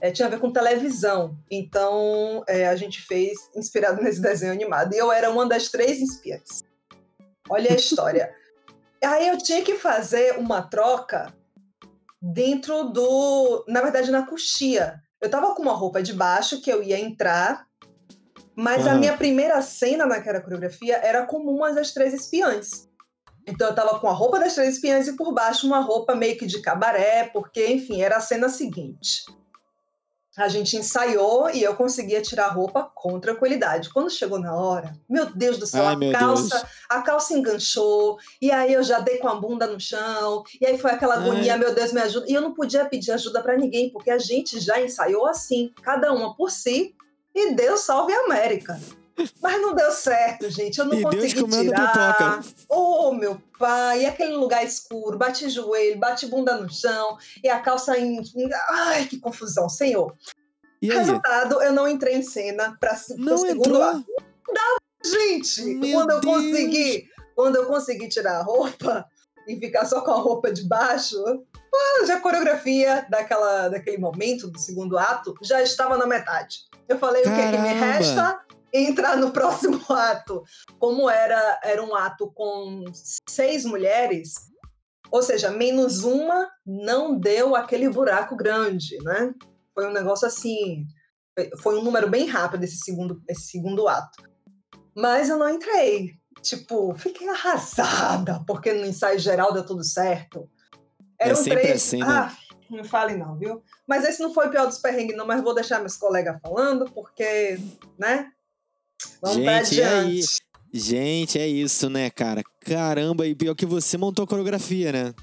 Speaker 4: é, tinha a ver com televisão. Então, é, a gente fez inspirado nesse desenho animado. E eu era uma das três espiãs. Olha a história. Aí eu tinha que fazer uma troca dentro do. Na verdade, na coxia. Eu tava com uma roupa de baixo que eu ia entrar, mas uhum. a minha primeira cena naquela coreografia era como uma das três espiãs. Então eu tava com a roupa das três espiãs e por baixo uma roupa meio que de cabaré, porque, enfim, era a cena seguinte. A gente ensaiou e eu conseguia tirar a roupa com tranquilidade. Quando chegou na hora, meu Deus do céu, Ai, a calça, Deus. a calça enganchou, e aí eu já dei com a bunda no chão, e aí foi aquela agonia, Ai. meu Deus, me ajuda. E eu não podia pedir ajuda para ninguém, porque a gente já ensaiou assim, cada uma por si, e Deus salve a América. Mas não deu certo, gente. Eu não e consegui Deus tirar. Pipoca. pá, e aquele lugar escuro, bate joelho, bate bunda no chão, e a calça em. Ai, que confusão, senhor. Resultado, eu não entrei em cena para
Speaker 1: Não
Speaker 4: o segundo
Speaker 1: entrou?
Speaker 4: ato. Gente,
Speaker 1: Meu
Speaker 4: quando eu
Speaker 1: Deus.
Speaker 4: consegui, quando eu consegui tirar a roupa e ficar só com a roupa de baixo, já a coreografia daquela, daquele momento do segundo ato já estava na metade. Eu falei, o que, que me
Speaker 1: Caramba.
Speaker 4: Entrar no próximo ato. Como era, era um ato com seis mulheres, ou seja, menos uma não deu aquele buraco grande, né? Foi um negócio assim. foi- um número bem rápido esse segundo, esse segundo ato. Mas eu não entrei. Tipo, fiquei arrasada, porque no ensaio geral deu tudo certo.
Speaker 1: É sempre assim, né?
Speaker 4: Ah, não fale não, viu? Mas esse não foi o pior dos perrengues, não, mas vou deixar meus colegas falando, porque, né? Vamos pra
Speaker 1: Gente, e aí?
Speaker 4: adiante.
Speaker 1: Gente, é isso, né, cara? Caramba, e pior que você montou a coreografia, né?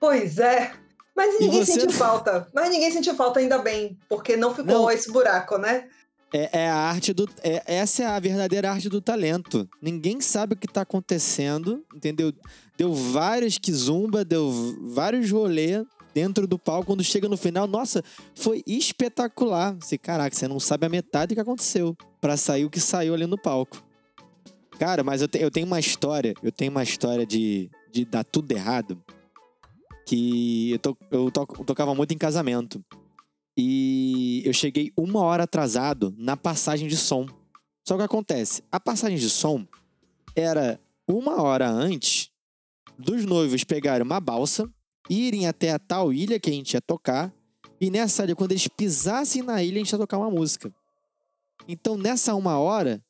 Speaker 4: Pois é. Mas ninguém
Speaker 1: você-
Speaker 4: sentiu falta. Mas ninguém sentiu falta ainda bem, porque não ficou
Speaker 1: Não.
Speaker 4: esse buraco, né?
Speaker 1: É, é a arte do. é- essa é a verdadeira arte do talento. Ninguém sabe o que tá acontecendo, entendeu? Deu vários que zumba, deu vários rolê dentro do palco. Quando chega no final, nossa, foi espetacular. Você, caraca, você não sabe a metade do que aconteceu pra sair o que saiu ali no palco. Cara, mas eu, te- eu tenho uma história, eu tenho uma história de, de dar tudo errado. Que eu, to- eu to- eu tocava muito em casamento. E eu cheguei uma hora atrasado na passagem de som. Só que acontece, a passagem de som era uma hora antes dos noivos pegarem uma balsa, irem até a tal ilha que a gente ia tocar, e nessa ilha, quando eles pisassem na ilha, a gente ia tocar uma música. Então, nessa uma hora,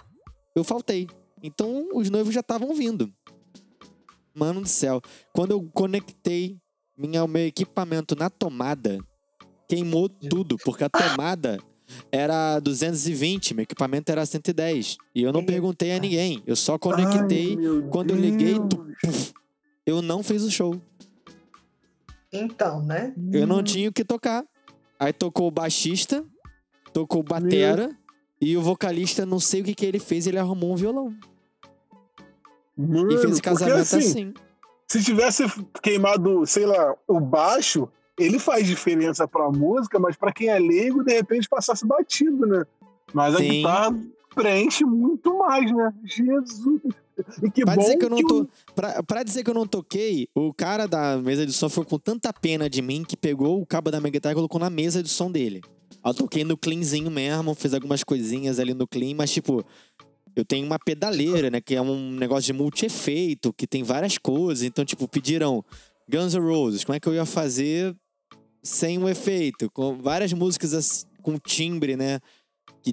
Speaker 1: eu faltei. Então, os noivos já estavam vindo. Mano do céu. Quando eu conectei minha, o meu equipamento na tomada, queimou tudo, porque a tomada era 220, meu equipamento era 110. E eu não perguntei a ninguém, eu só conectei.
Speaker 2: Ai,
Speaker 1: quando eu liguei, tu- Eu não fiz o show.
Speaker 4: Então, né?
Speaker 1: Eu não tinha o que tocar. Aí tocou o baixista, tocou o batera, e o vocalista, não sei o que, que ele fez, ele arrumou um violão.
Speaker 2: Mano,
Speaker 1: e fez esse
Speaker 2: porque
Speaker 1: casamento
Speaker 2: assim,
Speaker 1: assim.
Speaker 2: se tivesse queimado, sei lá, o baixo, ele faz diferença pra música, mas pra quem é leigo, de repente passasse batido, né? Mas a
Speaker 1: Sim.
Speaker 2: guitarra preenche muito mais, né? Jesus! E que
Speaker 1: Pra
Speaker 2: bom
Speaker 1: dizer que eu não
Speaker 2: o-.
Speaker 1: Pra, pra dizer que eu não toquei, o cara da mesa de som ficou com tanta pena de mim que pegou o cabo da minha guitarra e colocou na mesa de som dele. Eu toquei no cleanzinho mesmo, fiz algumas coisinhas ali no clean, mas tipo. Eu tenho uma pedaleira, né? Que é um negócio de multi-efeito, que tem várias coisas. Então, tipo, pediram Guns N' Roses. Como é que eu ia fazer sem um efeito? Com várias músicas assim, com timbre, né?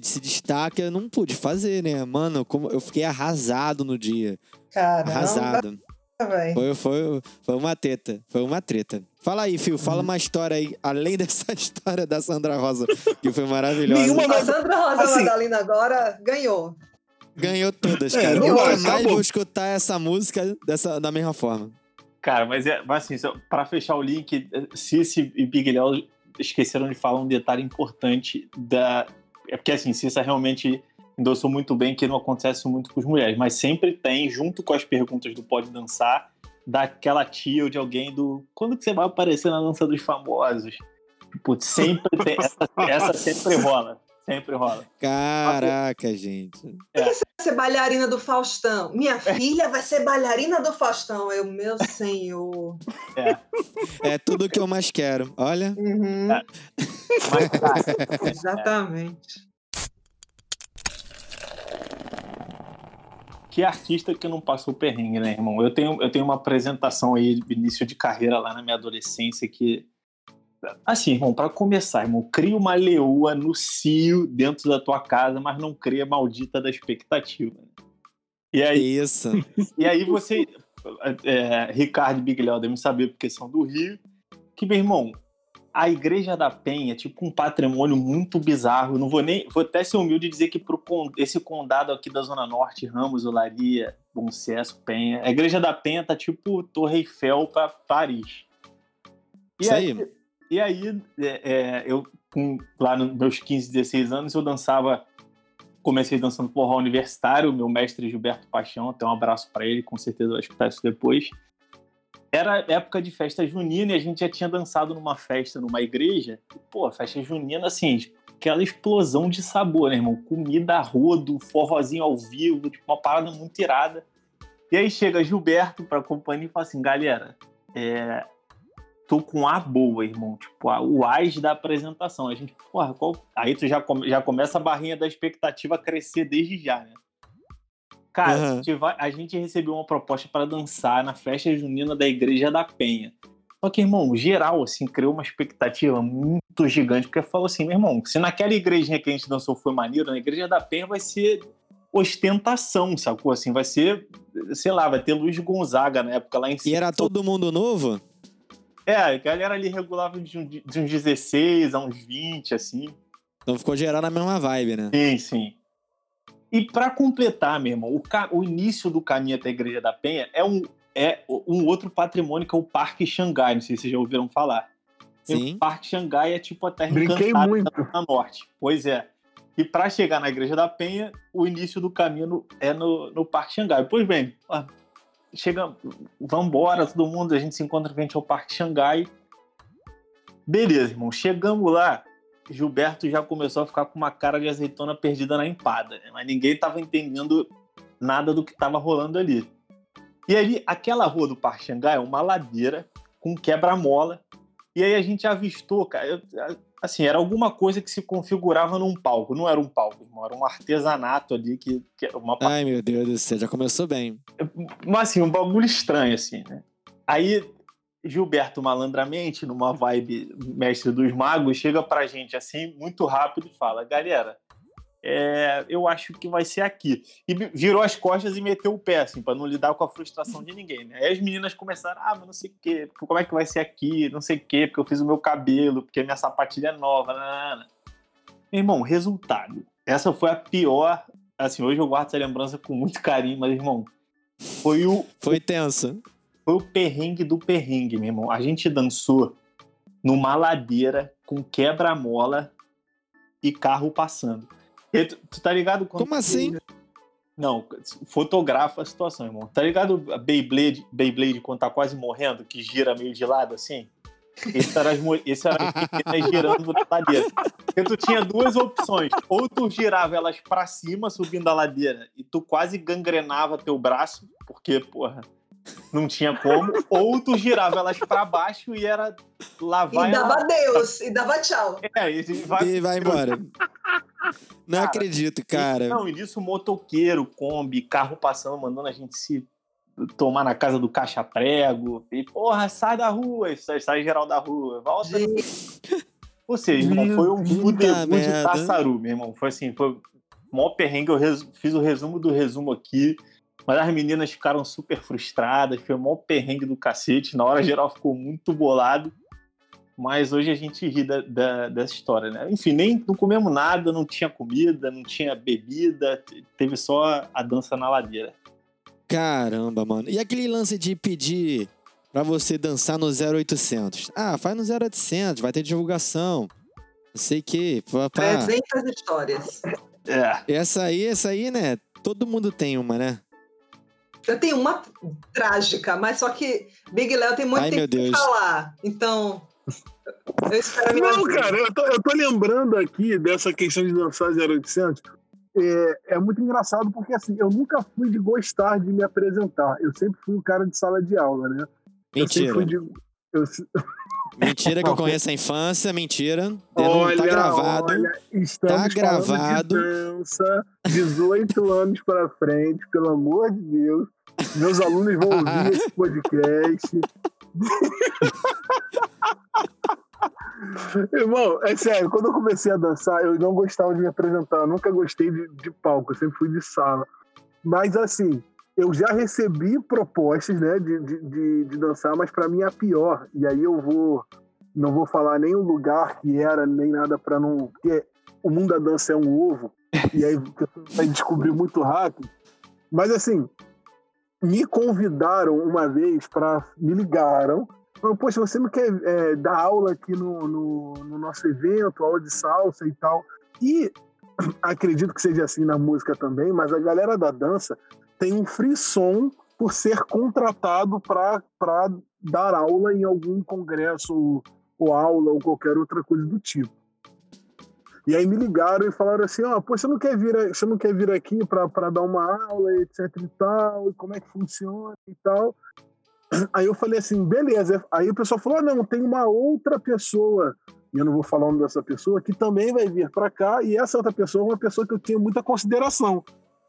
Speaker 1: Que se destaca, eu não pude fazer, né? Mano, como eu fiquei arrasado no dia.
Speaker 4: Caramba,
Speaker 1: Arrasado. Foi, foi, foi uma treta. Foi uma treta. Fala aí, Fio.
Speaker 2: Uhum.
Speaker 1: Fala uma história aí, além dessa história da Sandra Rosa, que foi maravilhosa.
Speaker 2: Nenhuma
Speaker 4: A Sandra Rosa
Speaker 2: Assim-
Speaker 4: Madalena agora ganhou.
Speaker 1: Ganhou todas,
Speaker 2: É,
Speaker 1: cara.
Speaker 2: não
Speaker 1: Nunca
Speaker 2: vai,
Speaker 1: mais vou escutar essa música dessa, da mesma forma.
Speaker 3: Cara, mas, é, mas assim, só pra fechar o link, Cici e Big Léo esqueceram de falar um detalhe importante da. É porque assim, Cissa realmente endossou muito bem que não acontece muito com as mulheres, mas sempre tem, junto com as perguntas do Pode Dançar, daquela tia ou de alguém do. Quando que você vai aparecer na dança dos famosos? Putz, sempre tem. Essa, essa sempre rola. Sempre rola.
Speaker 1: Caraca, gente.
Speaker 4: Vai ser bailarina do Faustão. Minha filha vai ser bailarina do Faustão. Eu, meu senhor.
Speaker 1: É tudo que eu mais quero. Olha.
Speaker 4: Uhum,
Speaker 3: Mas, cara,
Speaker 4: exatamente.
Speaker 3: que artista que não passou perrengue, né, irmão? Eu tenho, eu tenho uma apresentação aí, início de carreira lá na minha adolescência, que. Assim, irmão, para começar, irmão, cria uma leoa no cio dentro da tua casa, mas não cria a maldita da expectativa. né? E aí,
Speaker 1: Isso.
Speaker 3: e aí você, é, Ricardo e Big Léo devem saber porque são do Rio, que, meu irmão, a Igreja da Penha é tipo um patrimônio muito bizarro. Não vou nem. Vou até ser humilde e dizer que pro, esse condado aqui da Zona Norte, Ramos, Olaria, Bom Penha. A Igreja da Penha tá tipo Torre Eiffel pra Paris. E
Speaker 1: Isso
Speaker 3: aí,
Speaker 1: aí.
Speaker 3: E aí é, é, eu, com, lá nos meus 15, 16 anos, eu dançava. Comecei dançando forró universitário, meu mestre Gilberto Paixão, até um abraço pra ele, com certeza vai escutar isso depois. era época de festa junina e a gente já tinha dançado numa festa, numa igreja. E, pô, festa junina, assim, aquela explosão de sabor, né, irmão? Comida a rodo, forrozinho ao vivo, tipo, uma parada muito irada. E aí chega Gilberto pra companhia e fala assim, galera, é, tô com a boa, irmão. Tipo, a, o AIS da apresentação. A gente, porra, qual... aí tu já, come, já começa a barrinha da expectativa a crescer desde já, né? Cara, uhum. a, gente vai, a, gente recebeu uma proposta para dançar na festa junina da Igreja da Penha. Só que, irmão, geral, assim, criou uma expectativa muito gigante, porque falou assim, meu irmão, se naquela igrejinha que a gente dançou foi maneiro, na Igreja da Penha vai ser ostentação, sacou? Assim, vai ser, sei lá, vai ter Luiz Gonzaga na época lá em
Speaker 1: cima. E era todo mundo novo?
Speaker 3: É, a galera ali regulava de, um, de uns 16 a uns 20, assim.
Speaker 1: Então ficou geral na mesma vibe, né?
Speaker 3: Sim, sim. E para completar, meu irmão, o, o, início do caminho até a Igreja da Penha é um, é um outro patrimônio que é o Parque Xangai, não sei se vocês já ouviram falar. Sim. O Parque Xangai é tipo a terra
Speaker 2: Brinquei encantada muito.
Speaker 3: na norte. Pois é. E para chegar na Igreja da Penha, o início do caminho é no, no Parque Xangai. Pois bem, chega, vamos embora, todo mundo, a gente se encontra frente ao Parque Xangai. Beleza, irmão, chegamos lá, Gilberto já começou a ficar com uma cara de azeitona perdida na empada, né? mas ninguém estava entendendo nada do que estava rolando ali. E ali, aquela rua do Parque Xangai é uma ladeira com quebra-mola, e aí a gente avistou, cara, eu, assim, era alguma coisa que se configurava num palco. Não era um palco, irmão, era um artesanato ali que. que uma...
Speaker 1: Ai, meu Deus do céu, já começou bem.
Speaker 3: Mas assim, um bagulho estranho, assim, né? Aí Gilberto malandramente, numa vibe mestre dos magos, chega pra gente assim, muito rápido e fala: galera, é, eu acho que vai ser aqui. E virou as costas e meteu o pé, assim, para não lidar com a frustração de ninguém, né? Aí as meninas começaram, ah, mas não sei o quê, como é que vai ser aqui, não sei o quê, porque eu fiz o meu cabelo, porque minha sapatilha é nova, nanana. Meu irmão, resultado. Essa foi a pior, assim, hoje eu guardo essa lembrança com muito carinho, mas, irmão, foi o...
Speaker 1: Foi tenso.
Speaker 3: Foi o perrengue do perrengue, meu irmão. A gente dançou numa ladeira com quebra-mola e carro passando. Tu, tu tá ligado?
Speaker 1: Como assim?
Speaker 3: Não, fotografa a situação, irmão. Tá ligado a Beyblade, Beyblade quando tá quase morrendo, que gira meio de lado assim? Esse era as, esse era as girando na ladeira. Porque tu tinha duas opções. Ou tu girava elas pra cima, subindo a ladeira, e tu quase gangrenava teu braço, porque, porra, não tinha como, ou tu girava elas para baixo e era lavar.
Speaker 4: E dava ela... Deus, e dava tchau.
Speaker 3: É,
Speaker 1: e vai, e vai embora. Não cara, acredito, cara.
Speaker 3: Não, e nisso motoqueiro, Kombi, carro passando, mandando a gente se tomar na casa do caixa prego. E, porra, sai da rua, sai, sai geral da rua, volta. Ou seja, irmão, foi um fudeu de tassaru, meu irmão. Foi assim, foi o maior perrengue. Eu fiz o resumo do resumo aqui. Mas as meninas ficaram super frustradas, foi o maior perrengue do cacete. Na hora geral ficou muito bolado. Mas hoje a gente ri da, da, dessa história, né? Enfim, nem não comemos nada, não tinha comida, não tinha bebida, teve só a dança na ladeira.
Speaker 1: Caramba, mano. E aquele lance de pedir para você dançar no 0800? Ah, faz no 0800, vai ter divulgação. Não sei o quê.
Speaker 4: 300 histórias.
Speaker 1: É. Essa aí, essa aí, né? Todo mundo tem uma, né?
Speaker 4: Eu tenho uma trágica, mas só que Big Léo tem muito Ai, tempo pra falar. Então,
Speaker 2: Não, cara, eu tô, eu tô, lembrando aqui dessa questão de dançar 0800. É, é muito engraçado porque, assim, eu nunca fui de gostar de me apresentar. Eu sempre fui um cara de sala de aula, né?
Speaker 1: Mentira.
Speaker 2: De, eu...
Speaker 1: Mentira que eu conheço a infância, mentira. Olha, tá gravado. Olha,
Speaker 2: estamos tá gravado. De dança, 18 anos para frente, pelo amor de Deus. Meus alunos vão ouvir esse podcast. Irmão, é sério, quando eu comecei a dançar, eu não gostava de me apresentar, eu nunca gostei de, de palco, eu sempre fui de sala. Mas assim, eu já recebi propostas né, de, de, de dançar, mas para mim é a pior. E aí eu vou. Não vou falar nem o lugar que era, nem nada para não. Porque o mundo da dança é um ovo, e aí vai descobrir muito rápido. Mas assim, me convidaram uma vez para. Me ligaram. Falaram, poxa, você não quer é, dar aula aqui no, no, no, nosso evento, aula de salsa e tal. E acredito que seja assim na música também, mas a galera da dança tem um frisson por ser contratado para dar aula em algum congresso ou aula ou qualquer outra coisa do tipo. E aí me ligaram e falaram assim, ó, oh, pô, você não quer vir, você não quer vir aqui para dar uma aula, etc e tal, e como é que funciona e tal. Aí eu falei assim, beleza. Aí o pessoal falou, ah, não, tem uma outra pessoa, e eu não vou falar o nome dessa pessoa, que também vai vir para cá, e essa outra pessoa é uma pessoa que eu tenho muita consideração.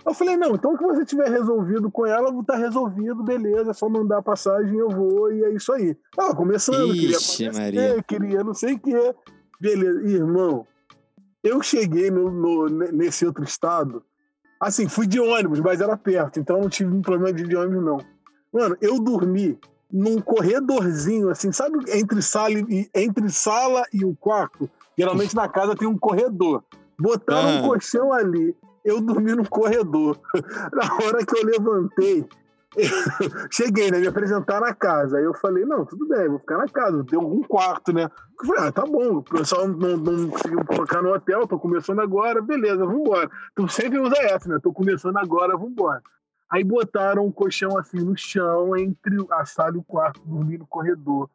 Speaker 2: Eu falei, não, então que você tiver resolvido com ela, tá resolvido, beleza, é só mandar a passagem, eu vou, e é isso aí. Tava começando,
Speaker 1: Ixi,
Speaker 2: queria
Speaker 1: Maria.
Speaker 2: queria não sei o que. Beleza, irmão, eu cheguei no, no, nesse outro estado, assim, fui de ônibus, mas era perto, então não tive um problema de, de ônibus, não. Mano, eu dormi num corredorzinho, assim, sabe, entre sala e, entre sala e o quarto? Geralmente na casa tem um corredor. Botaram ah. um colchão ali, eu dormi no corredor. Na hora que eu levantei, Cheguei, né? Me apresentar na casa. Aí eu falei, não, tudo bem, vou ficar na casa, tem algum quarto, né? Eu falei, ah, tá bom, o pessoal não, não conseguiu colocar no hotel, tô começando agora, beleza, vambora. Tu sempre usa essa, né? Tô começando agora, vambora. Aí botaram um colchão assim no chão, entre a sala e o quarto, dormi no corredor.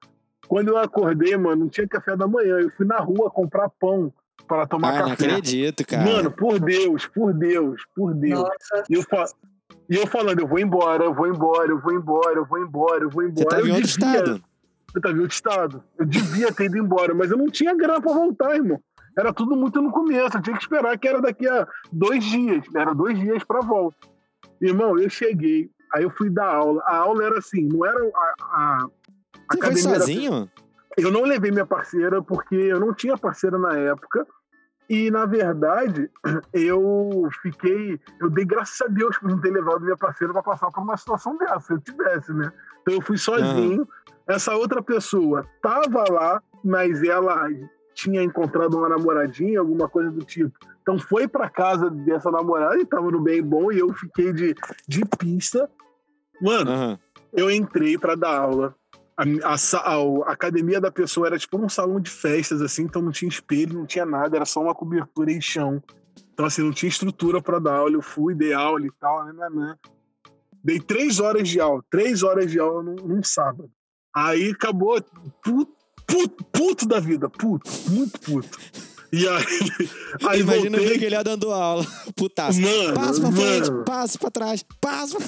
Speaker 2: Quando eu acordei, mano, não tinha café da manhã. Eu fui na rua comprar pão para tomar ah, café.
Speaker 1: Não acredito, cara.
Speaker 2: Mano, por Deus, por Deus, por Deus.
Speaker 4: Nossa.
Speaker 2: E eu, fa e eu falando, eu vou embora, eu vou embora, eu vou embora, eu vou embora, eu vou embora. Você
Speaker 1: tava
Speaker 2: em
Speaker 1: outro devia, estado.
Speaker 2: Eu tava em outro estado. Eu devia ter ido embora, mas eu não tinha grana pra voltar, irmão. Era tudo muito no começo. Eu tinha que esperar que era daqui a dois dias. Era dois dias pra volta. Irmão, eu cheguei, aí eu fui dar aula. A aula era assim, não era a. a
Speaker 1: Você foi sozinho?
Speaker 2: Eu não levei minha parceira porque eu não tinha parceira na época. E, na verdade, eu fiquei. Eu dei graças a Deus por não ter levado minha parceira para passar por uma situação dessa, se eu tivesse, né? Então eu fui sozinho. Essa outra pessoa tava lá, mas ela tinha encontrado uma namoradinha, alguma coisa do tipo. Então foi para casa dessa namorada e tava no bem bom e eu fiquei de, de pista. Mano, uhum. eu entrei para dar aula a, a, a, academia da pessoa era tipo um salão de festas, assim, então não tinha espelho, não tinha nada, era só uma cobertura em chão. Então, assim, não tinha estrutura para dar aula. Eu fui, dei aula e tal, né, né, né. Dei três horas de aula, três horas de aula num, num sábado. Aí acabou, puto, puto, puto da vida, puto, muito puto. E aí. aí
Speaker 1: Imagina
Speaker 2: voltei...
Speaker 1: ver ele dando aula. Putaço. Mano, passo pra mano. frente, passo pra trás, passo.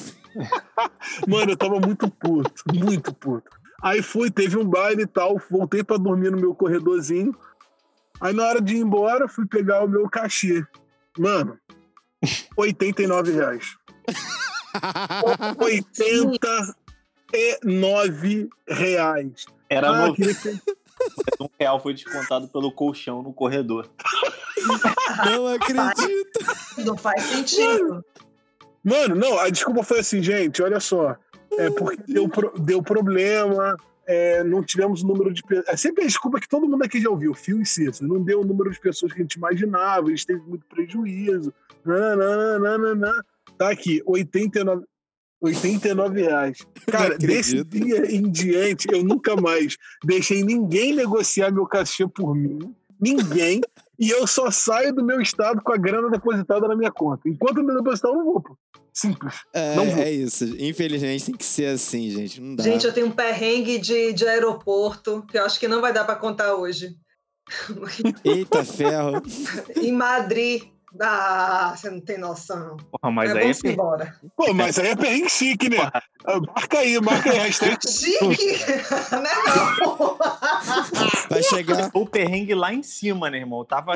Speaker 2: mano, eu tava muito puto, muito puto. Aí fui, teve um baile e tal, voltei para dormir no meu corredorzinho. Aí na hora de ir embora, fui pegar o meu cachê. Mano, 89 reais. 89 reais.
Speaker 3: Era ah, no... que... Um real foi descontado pelo colchão no corredor.
Speaker 1: Não acredito.
Speaker 4: Não faz sentido.
Speaker 2: Mano, não, a desculpa foi assim, gente, olha só. É porque deu, deu problema, é, não tivemos o número de pessoas. É sempre a desculpa que todo mundo aqui já ouviu, Fio e Cícero. Não deu o número de pessoas que a gente imaginava, a gente teve muito prejuízo. Nananana. Tá aqui, 89, 89 reais. Cara, desse dia em diante, eu nunca mais deixei ninguém negociar meu cachê por mim. Ninguém. e eu só saio do meu estado com a grana depositada na minha conta. Enquanto não depositar, eu não vou. Pô. Simples.
Speaker 1: É,
Speaker 2: não vou.
Speaker 1: é isso. Infelizmente tem que ser assim, gente. Não dá.
Speaker 4: Gente, eu tenho um perrengue de, de aeroporto que eu acho que não vai dar para contar hoje.
Speaker 1: Eita ferro.
Speaker 4: em Madrid. Ah, você não tem noção.
Speaker 3: Porra, mas é, aí
Speaker 4: é embora.
Speaker 2: Pô, mas aí é perrengue chique, né? Marca aí, marca aí, hashtag.
Speaker 4: Chique? não
Speaker 1: é Vai chegar.
Speaker 3: O perrengue lá em cima, né, irmão? Tava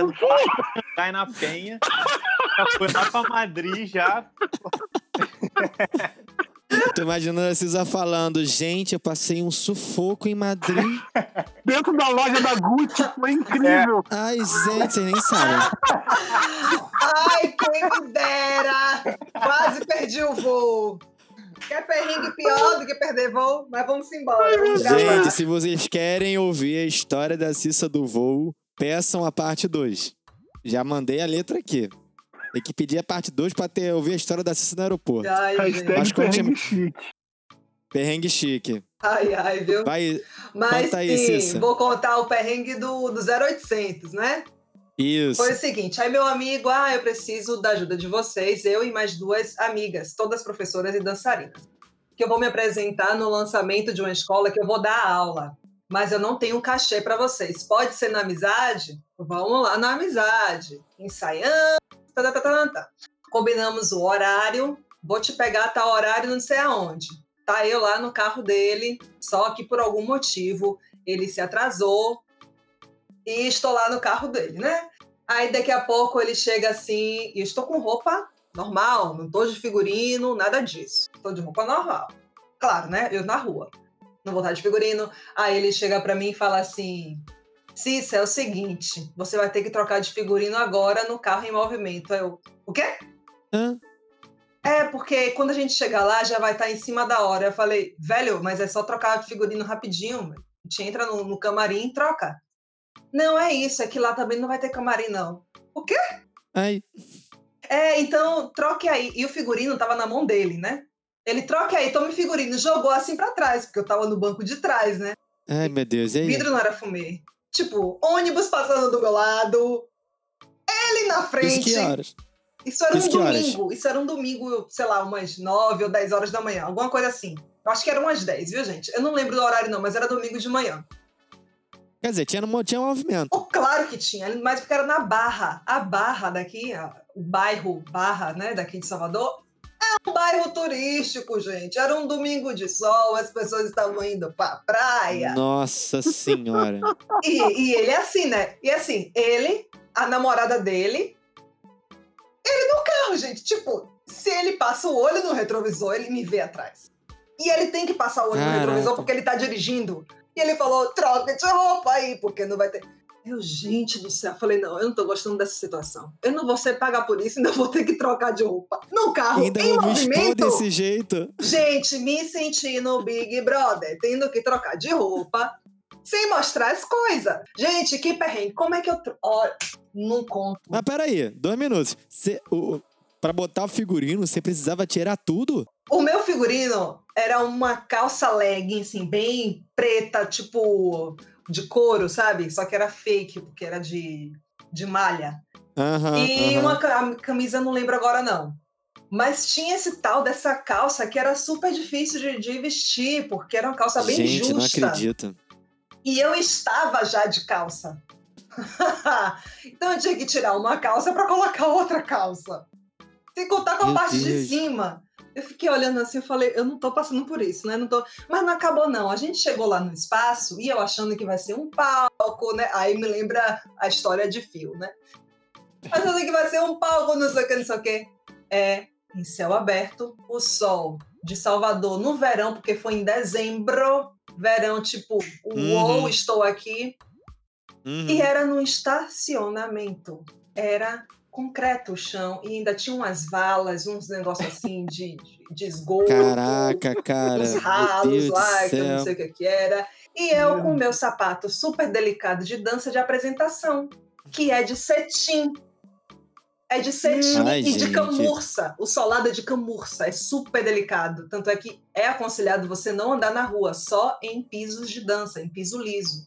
Speaker 3: cai na penha. Já foi lá pra Madrid já.
Speaker 1: Tô imaginando a Cisa falando, gente, eu passei um sufoco em Madrid.
Speaker 2: Dentro da loja da Gucci, foi incrível.
Speaker 1: É. Ai, gente, vocês nem sabem.
Speaker 4: Ai, quem me dera! Quase perdi o voo. Quer perrengue pior do que perder voo? Mas vamos embora. Vamos
Speaker 1: gente, se vocês querem ouvir a história da Cissa do voo, peçam a parte 2. Já mandei a letra aqui. Tem que pedir a parte 2 pra ter, ouvir a história da Cissa no aeroporto.
Speaker 4: Ai,
Speaker 2: Mas perrengue chique.
Speaker 1: Perrengue chique.
Speaker 4: Ai, ai, viu?
Speaker 1: Vai,
Speaker 4: Mas
Speaker 1: aí,
Speaker 4: sim,
Speaker 1: Cissa.
Speaker 4: vou contar o perrengue do, do 0800, né?
Speaker 1: Isso.
Speaker 4: Foi o seguinte, aí meu amigo, ah, eu preciso da ajuda de vocês, eu e mais duas amigas, todas professoras e dançarinas. que eu vou me apresentar no lançamento de uma escola que eu vou dar aula, mas eu não tenho cachê para vocês. Pode ser na amizade? Vamos lá na amizade. Ensaiando, tá, tá, tá, tá, tá. combinamos o horário, vou te pegar tal horário não sei aonde. Tá eu lá no carro dele, só que por algum motivo ele se atrasou e estou lá no carro dele, né? Aí daqui a pouco ele chega assim, e estou com roupa normal, não estou de figurino, nada disso. Estou de roupa normal. Claro, né? Eu na rua. Não vou estar de figurino. Aí ele chega para mim e fala assim: Cissa, é o seguinte, você vai ter que trocar de figurino agora no carro em movimento. Eu, o quê?
Speaker 1: Hã?
Speaker 4: É, porque quando a gente chegar lá já vai estar em cima da hora. Eu falei, velho, mas é só trocar de figurino rapidinho. A gente entra no, no camarim e troca. Não, é isso, é que lá também não vai ter camarim, não. O quê?
Speaker 1: Ai,
Speaker 4: É, então troque aí. E o figurino tava na mão dele, né? Ele troque aí, tome figurino. Jogou assim pra trás, porque eu tava no banco de trás, né?
Speaker 1: ai, meu Deus. E
Speaker 4: O
Speaker 1: aí?
Speaker 4: vidro não era fumê. Tipo, ônibus passando do meu lado. Ele na
Speaker 1: Isso
Speaker 4: frente.
Speaker 1: que horas?
Speaker 4: Isso era um
Speaker 1: Isso horas?
Speaker 4: domingo. Isso era um domingo, sei lá, umas 9 ou 10 horas da manhã. Alguma coisa assim. Eu acho que eram umas 10, viu, gente? Eu não lembro do horário, não, mas era domingo de manhã.
Speaker 1: Quer dizer, tinha, tinha movimento.
Speaker 4: Oh, claro que tinha, mas porque era na Barra. A Barra daqui, o bairro Barra, né, daqui de Salvador, é um bairro turístico, gente. Era um domingo de sol, as pessoas estavam indo pra praia.
Speaker 1: Nossa senhora.
Speaker 4: E, e ele é assim, né? E assim, ele, a namorada dele, ele no carro, gente. Tipo, se ele passa o olho no retrovisor, ele me vê atrás. E ele tem que passar o olho
Speaker 1: Caraca.
Speaker 4: no retrovisor porque ele tá dirigindo. E ele falou: troca de roupa aí, porque não vai ter. Eu, gente do céu, falei: não, eu não tô gostando dessa situação. Eu não vou ser pagar por isso, ainda vou ter que trocar de roupa. No carro,
Speaker 1: Ainda
Speaker 4: em movimento.
Speaker 1: desse jeito.
Speaker 4: Gente, me senti no Big Brother, tendo que trocar de roupa, sem mostrar as coisas. Gente, que perrengue. Como é que eu. Ó, não conto.
Speaker 1: Mas peraí, dois minutos. Cê, o- pra botar o figurino, você precisava tirar tudo?
Speaker 4: O meu figurino era uma calça legging, assim, bem preta, tipo de couro, sabe? Só que era fake, porque era de, de malha.
Speaker 1: Aham.
Speaker 4: e
Speaker 1: aham.
Speaker 4: uma ca- camisa, não lembro agora, não. Mas tinha esse tal dessa calça que era super difícil de, de vestir, porque era uma calça bem
Speaker 1: Gente, não
Speaker 4: justa.
Speaker 1: acredito.
Speaker 4: E eu estava já de calça. então eu tinha que tirar uma calça para colocar outra calça. Sem contar com a
Speaker 1: Meu
Speaker 4: parte de
Speaker 1: Deus.
Speaker 4: cima. Eu fiquei olhando assim, eu falei, eu não tô passando por isso, né? Não tô... Mas não acabou, não. A gente chegou lá no espaço e eu achando que vai ser um palco, né? Aí me lembra a história de fio, né? Achando que vai ser um palco, não sei o que, não sei o que. É, em céu aberto, o sol de Salvador no verão, porque foi em dezembro. Verão, tipo, uou,
Speaker 1: Uhum.
Speaker 4: estou aqui.
Speaker 1: Uhum.
Speaker 4: E era no estacionamento. Era concreto o chão e ainda tinha umas valas, uns negócios assim de, de, de esgoto.
Speaker 1: Caraca, cara.
Speaker 4: Uns ralos lá, que eu não sei o que, que era. E eu com meu sapato super delicado de dança de apresentação, que é de cetim. É de cetim
Speaker 1: Ai,
Speaker 4: e de
Speaker 1: gente.
Speaker 4: camurça. O solado é de camurça, é super delicado. Tanto é que é aconselhado você não andar na rua, só em pisos de dança, em piso liso.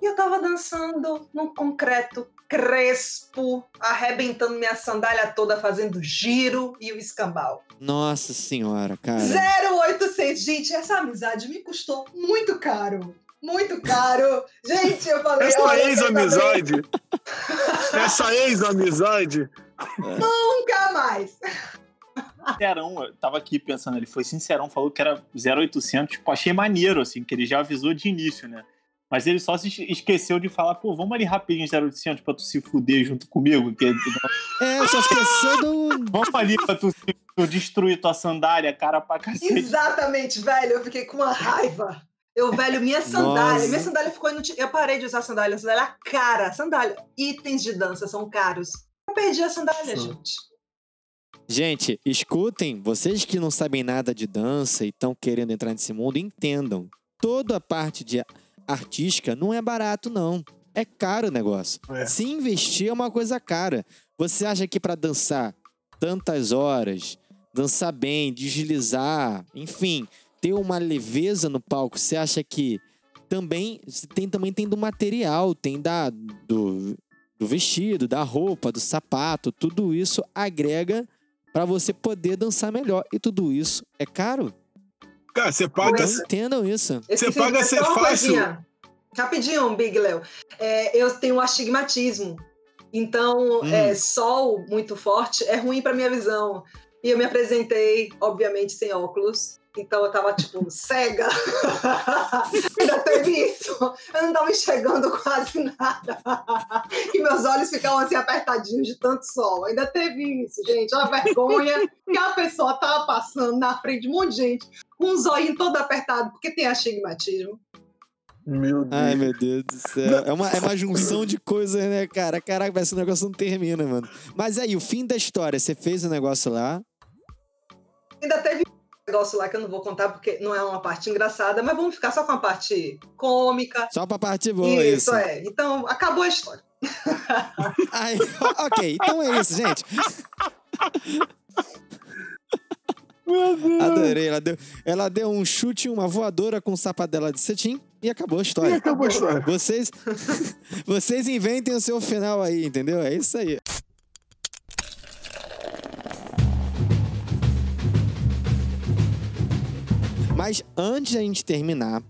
Speaker 4: E eu tava dançando num concreto crespo, arrebentando minha sandália toda, fazendo giro e o escambau.
Speaker 1: Nossa senhora, cara.
Speaker 4: 0800. Gente, essa amizade me custou muito caro. Muito caro. Gente, eu falei.
Speaker 2: Essa ex-amizade. Essa ex-amizade.
Speaker 4: Nunca mais.
Speaker 3: Sincerão, eu tava aqui pensando, ele foi sincerão, falou que era 0800, tipo, achei maneiro, assim, que ele já avisou de início, né? Mas ele só se esqueceu de falar, pô, vamos ali rapidinho 0800 pra tu se fuder junto comigo, que
Speaker 1: É, só esqueceu do.
Speaker 3: vamos ali pra tu, tu destruir tua sandália, cara, pra cacete.
Speaker 4: Exatamente, velho. Eu fiquei com uma raiva. Eu, velho, minha sandália.
Speaker 1: Nossa.
Speaker 4: Minha sandália ficou inútil. Eu parei de usar sandália. Sandália é cara. Sandália. Itens de dança são caros. Eu perdi a sandália,
Speaker 3: Sim.
Speaker 4: gente.
Speaker 1: Gente, escutem, vocês que não sabem nada de dança e estão querendo entrar nesse mundo, entendam. Toda a parte de artística não é barato, não. É caro o negócio.
Speaker 2: É.
Speaker 1: Se investir é uma coisa cara. Você acha que pra dançar tantas horas, dançar bem, deslizar, enfim, ter uma leveza no palco, você acha que também tem também tem do material, tem da do, do vestido, da roupa, do sapato, tudo isso agrega pra você poder dançar melhor. E tudo isso é caro?
Speaker 2: Cara, você paga.
Speaker 1: Não entendam isso.
Speaker 2: Você paga
Speaker 4: de
Speaker 2: ser fácil.
Speaker 4: coisinha. Rapidinho, Big Léo. É, eu tenho astigmatismo. Então,
Speaker 1: Hum.
Speaker 4: é, sol muito forte é ruim para minha visão. E eu me apresentei, obviamente, sem óculos. Então eu tava, tipo, cega. Ainda teve isso. Eu não tava enxergando quase nada. E meus olhos ficavam assim apertadinhos de tanto sol. Ainda teve isso, gente. Uma vergonha que a pessoa tava passando na frente de um monte de gente com um zoinho todo apertado, porque tem astigmatismo.
Speaker 2: Meu Deus.
Speaker 1: Ai, meu Deus do céu. É uma, é uma junção de coisas, né, cara? Caraca, esse negócio não termina, mano. Mas aí, o fim da história, você fez o negócio lá.
Speaker 4: Ainda teve um negócio lá que eu não vou contar porque não é uma parte engraçada, mas vamos ficar só com a parte cômica.
Speaker 1: Só pra parte boa,
Speaker 4: isso,
Speaker 1: isso.
Speaker 4: é. Então, acabou a história.
Speaker 1: Aí, ok, então é isso, gente.
Speaker 2: Meu Deus.
Speaker 1: Adorei. Ela deu, ela deu um chute, uma voadora com sapadela de cetim e acabou a
Speaker 2: E
Speaker 1: história.
Speaker 2: acabou a história.
Speaker 1: Vocês, vocês inventem o seu final aí, entendeu? É isso aí. Mas antes da gente terminar,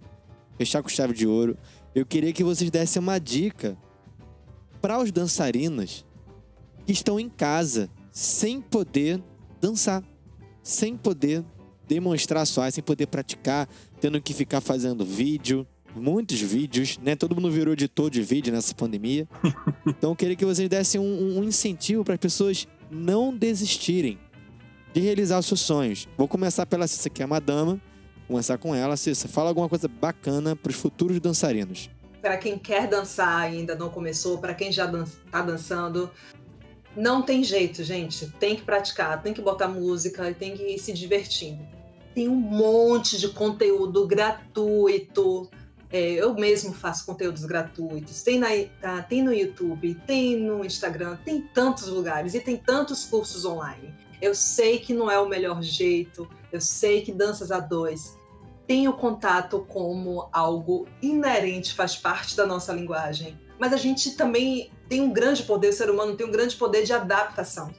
Speaker 1: fechar com chave de ouro, eu queria que vocês dessem uma dica para os dançarinos que estão em casa sem poder dançar, sem poder demonstrar suas, sem poder praticar, tendo que ficar fazendo vídeo, muitos vídeos, né? Todo mundo virou editor de vídeo nessa pandemia. Então eu queria que vocês dessem um, um incentivo para as pessoas não desistirem de realizar os seus sonhos. Vou começar pela Cissa, que é uma dama. Começar com ela. Cissa, fala alguma coisa bacana para os futuros dançarinos.
Speaker 4: Para quem quer dançar ainda não começou, para quem já dan tá dançando, não tem jeito, gente. Tem que praticar, tem que botar música tem que ir se divertindo. Tem um monte de conteúdo gratuito. É, eu mesmo faço conteúdos gratuitos. Tem, na, tá, tem no YouTube, tem no Instagram, tem tantos lugares e tem tantos cursos online. Eu sei que não é o melhor jeito, eu sei que danças a dois tem o contato como algo inerente, faz parte da nossa linguagem. Mas a gente também tem um grande poder, o ser humano tem um grande poder de adaptação.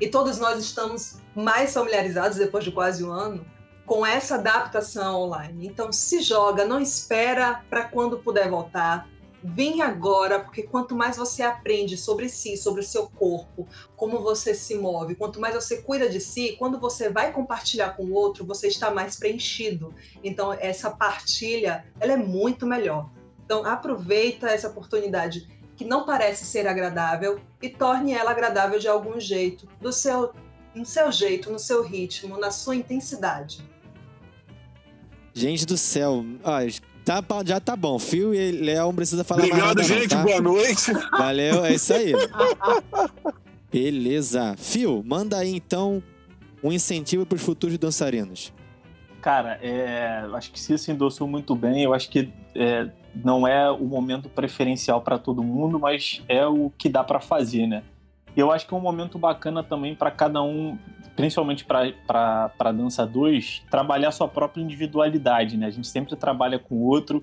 Speaker 4: E todos nós estamos mais familiarizados, depois de quase um ano, com essa adaptação online. Então, se joga, não espera para quando puder voltar. Vem agora, porque quanto mais você aprende sobre si, sobre o seu corpo, como você se move, quanto mais você cuida de si, quando você vai compartilhar com o outro, você está mais preenchido. Então, essa partilha, ela é muito melhor. Então, aproveita essa oportunidade que não parece ser agradável e torne ela agradável de algum jeito, do seu, no seu jeito, no seu ritmo, na sua intensidade.
Speaker 1: Gente do céu, ó, tá, já tá bom. Fio e Léo não precisa falar mais
Speaker 2: Obrigado,
Speaker 1: não,
Speaker 2: gente.
Speaker 1: tá?
Speaker 2: Boa noite.
Speaker 1: Valeu, é isso aí. Beleza. Fio, manda aí então um incentivo para os futuros dançarinos.
Speaker 3: Cara, é, acho que Cissa endossou muito bem. Eu acho que é, não é o momento preferencial para todo mundo, mas é o que dá para fazer, né? Eu acho que é um momento bacana também para cada um, principalmente para dança 2, trabalhar sua própria individualidade, né? A gente sempre trabalha com o outro.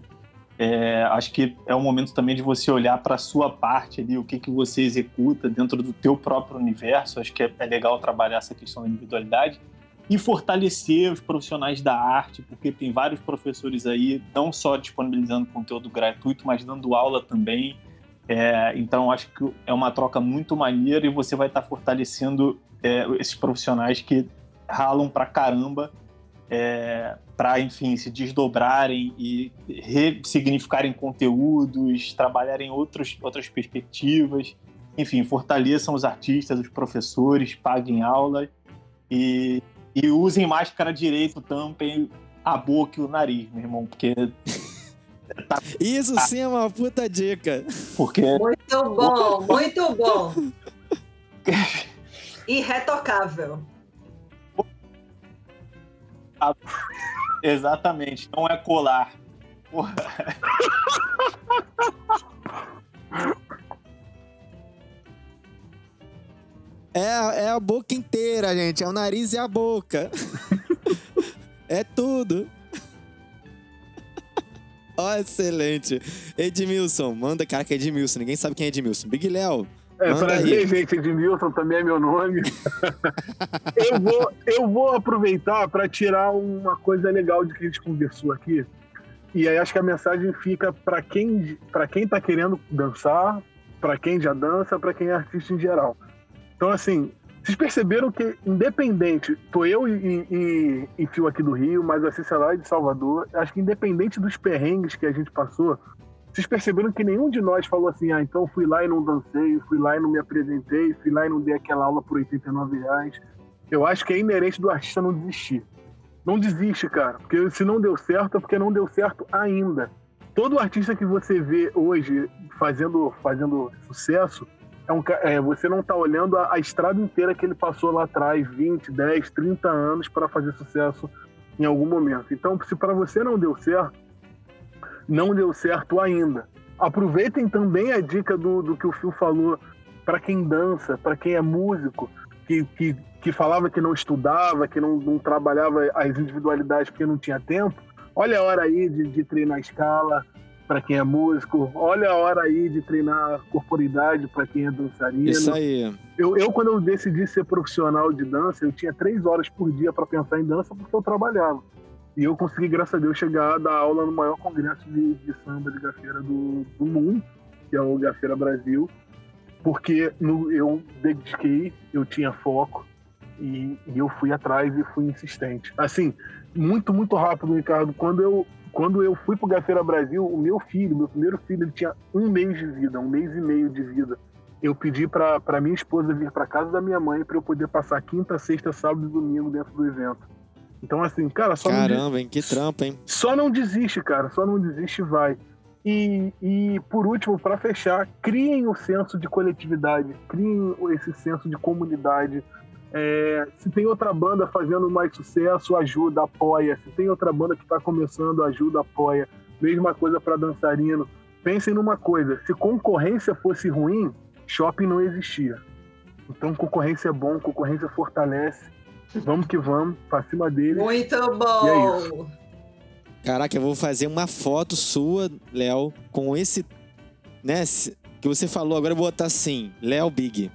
Speaker 3: É, acho que é o momento também de você olhar para a sua parte ali, o que, que você executa dentro do teu próprio universo. Acho que é, é legal trabalhar essa questão da individualidade e fortalecer os profissionais da arte, porque tem vários professores aí, não só disponibilizando conteúdo gratuito, mas dando aula também. É, então, acho que é uma troca muito maneira e você vai estar fortalecendo é, esses profissionais que ralam pra caramba é, para, enfim, se desdobrarem e ressignificarem conteúdos, trabalharem outros, outras perspectivas. Enfim, fortaleçam os artistas, os professores, paguem aula e, e usem máscara direito, tampem a boca e o nariz, meu irmão, porque.
Speaker 1: Isso sim é uma puta dica.
Speaker 3: porque
Speaker 4: Muito bom, muito bom. Irretocável.
Speaker 3: Exatamente, não é colar. Porra.
Speaker 1: É, é a boca inteira, gente. É o nariz e a boca. é tudo. Ó, excelente. Edmilson, manda, cara, que é Edmilson. Ninguém sabe quem é Edmilson. Big Léo,
Speaker 2: É, prazer,
Speaker 1: aí.
Speaker 2: gente. Edmilson também é meu nome. eu, vou, eu vou aproveitar para tirar uma coisa legal de que a gente conversou aqui. E aí acho que a mensagem fica para quem para quem tá querendo dançar, para quem já dança, para quem é artista em geral. Então assim, vocês perceberam que independente, tô eu e, e, e Fio aqui do Rio, mas a Cícia lá é de Salvador, acho que independente dos perrengues que a gente passou, vocês perceberam que nenhum de nós falou assim, ah, então fui lá e não dancei, fui lá e não me apresentei, fui lá e não dei aquela aula por 89 reais. Eu acho que é inerente do artista não desistir. Não desiste, cara, porque se não deu certo é porque não deu certo ainda. Todo artista que você vê hoje fazendo, fazendo sucesso, é um, é, você não tá olhando a, a estrada inteira que ele passou lá atrás, 20, 10, 30 anos para fazer sucesso em algum momento. Então, se para você não deu certo, não deu certo ainda. Aproveitem também a dica do, do que o Phil falou para quem dança, para quem é músico, que, que, que falava que não estudava, que não, não trabalhava as individualidades porque não tinha tempo. Olha a hora aí de, de treinar escala para quem é músico, olha a hora aí de treinar corporidade para quem é dançarino.
Speaker 1: Isso aí.
Speaker 2: Eu, eu, quando eu decidi ser profissional de dança, eu tinha três horas por dia para pensar em dança porque eu trabalhava. E eu consegui, graças a Deus, chegar a dar aula no maior congresso de, de samba de gafeira do, do mundo, que é o Gafeira Brasil, porque no, eu dediquei, eu tinha foco e, e eu fui atrás e fui insistente. Assim, muito, muito rápido, Ricardo. Quando eu, quando eu fui pro Gafeira Brasil, o meu filho, meu primeiro filho, ele tinha um mês de vida, um mês e meio de vida eu pedi para minha esposa vir para casa da minha mãe para eu poder passar quinta, sexta, sábado e domingo dentro do evento. Então, assim, cara, só, não,
Speaker 1: Caramba, hein? Que trampo, hein?
Speaker 2: só não desiste, cara. Só não desiste e vai. E, e por último, para fechar, criem o senso de coletividade, criem esse senso de comunidade. É, se tem outra banda fazendo mais sucesso, ajuda, apoia. Se tem outra banda que está começando, ajuda, apoia. Mesma coisa para dançarino. Pensem numa coisa: se concorrência fosse ruim, shopping não existia. Então concorrência é bom, concorrência fortalece. Vamos que vamos, pra cima dele.
Speaker 4: Muito
Speaker 2: E é
Speaker 4: bom!
Speaker 1: Caraca, eu vou fazer uma foto sua, Léo, com esse. Né? Que você falou, agora eu vou botar assim: Léo Big.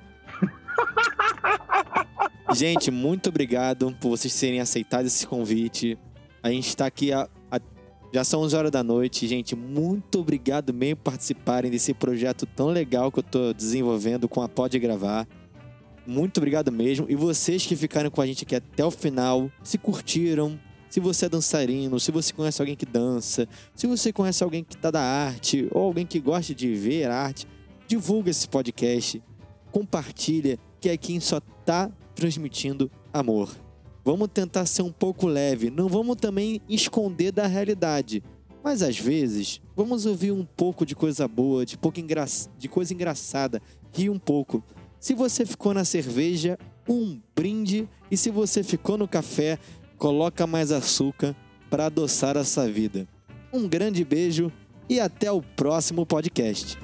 Speaker 1: Gente, muito obrigado por vocês terem aceitado esse convite. A gente tá aqui a, a- já são 11 horas da noite, gente. Muito obrigado mesmo por participarem desse projeto tão legal que eu tô desenvolvendo com a Pode Gravar. Muito obrigado mesmo. E vocês que ficaram com a gente aqui até o final, se curtiram, se você é dançarino, se você conhece alguém que dança, se você conhece alguém que tá da arte ou alguém que gosta de ver arte, divulga esse podcast, compartilha, que aqui só tá transmitindo amor. Vamos tentar ser um pouco leve, não vamos também esconder da realidade. Mas às vezes, vamos ouvir um pouco de coisa boa, de, pouco engra... de coisa engraçada, rir um pouco. Se você ficou na cerveja, um brinde. E se você ficou no café, coloca mais açúcar para adoçar essa vida. Um grande beijo e até o próximo podcast.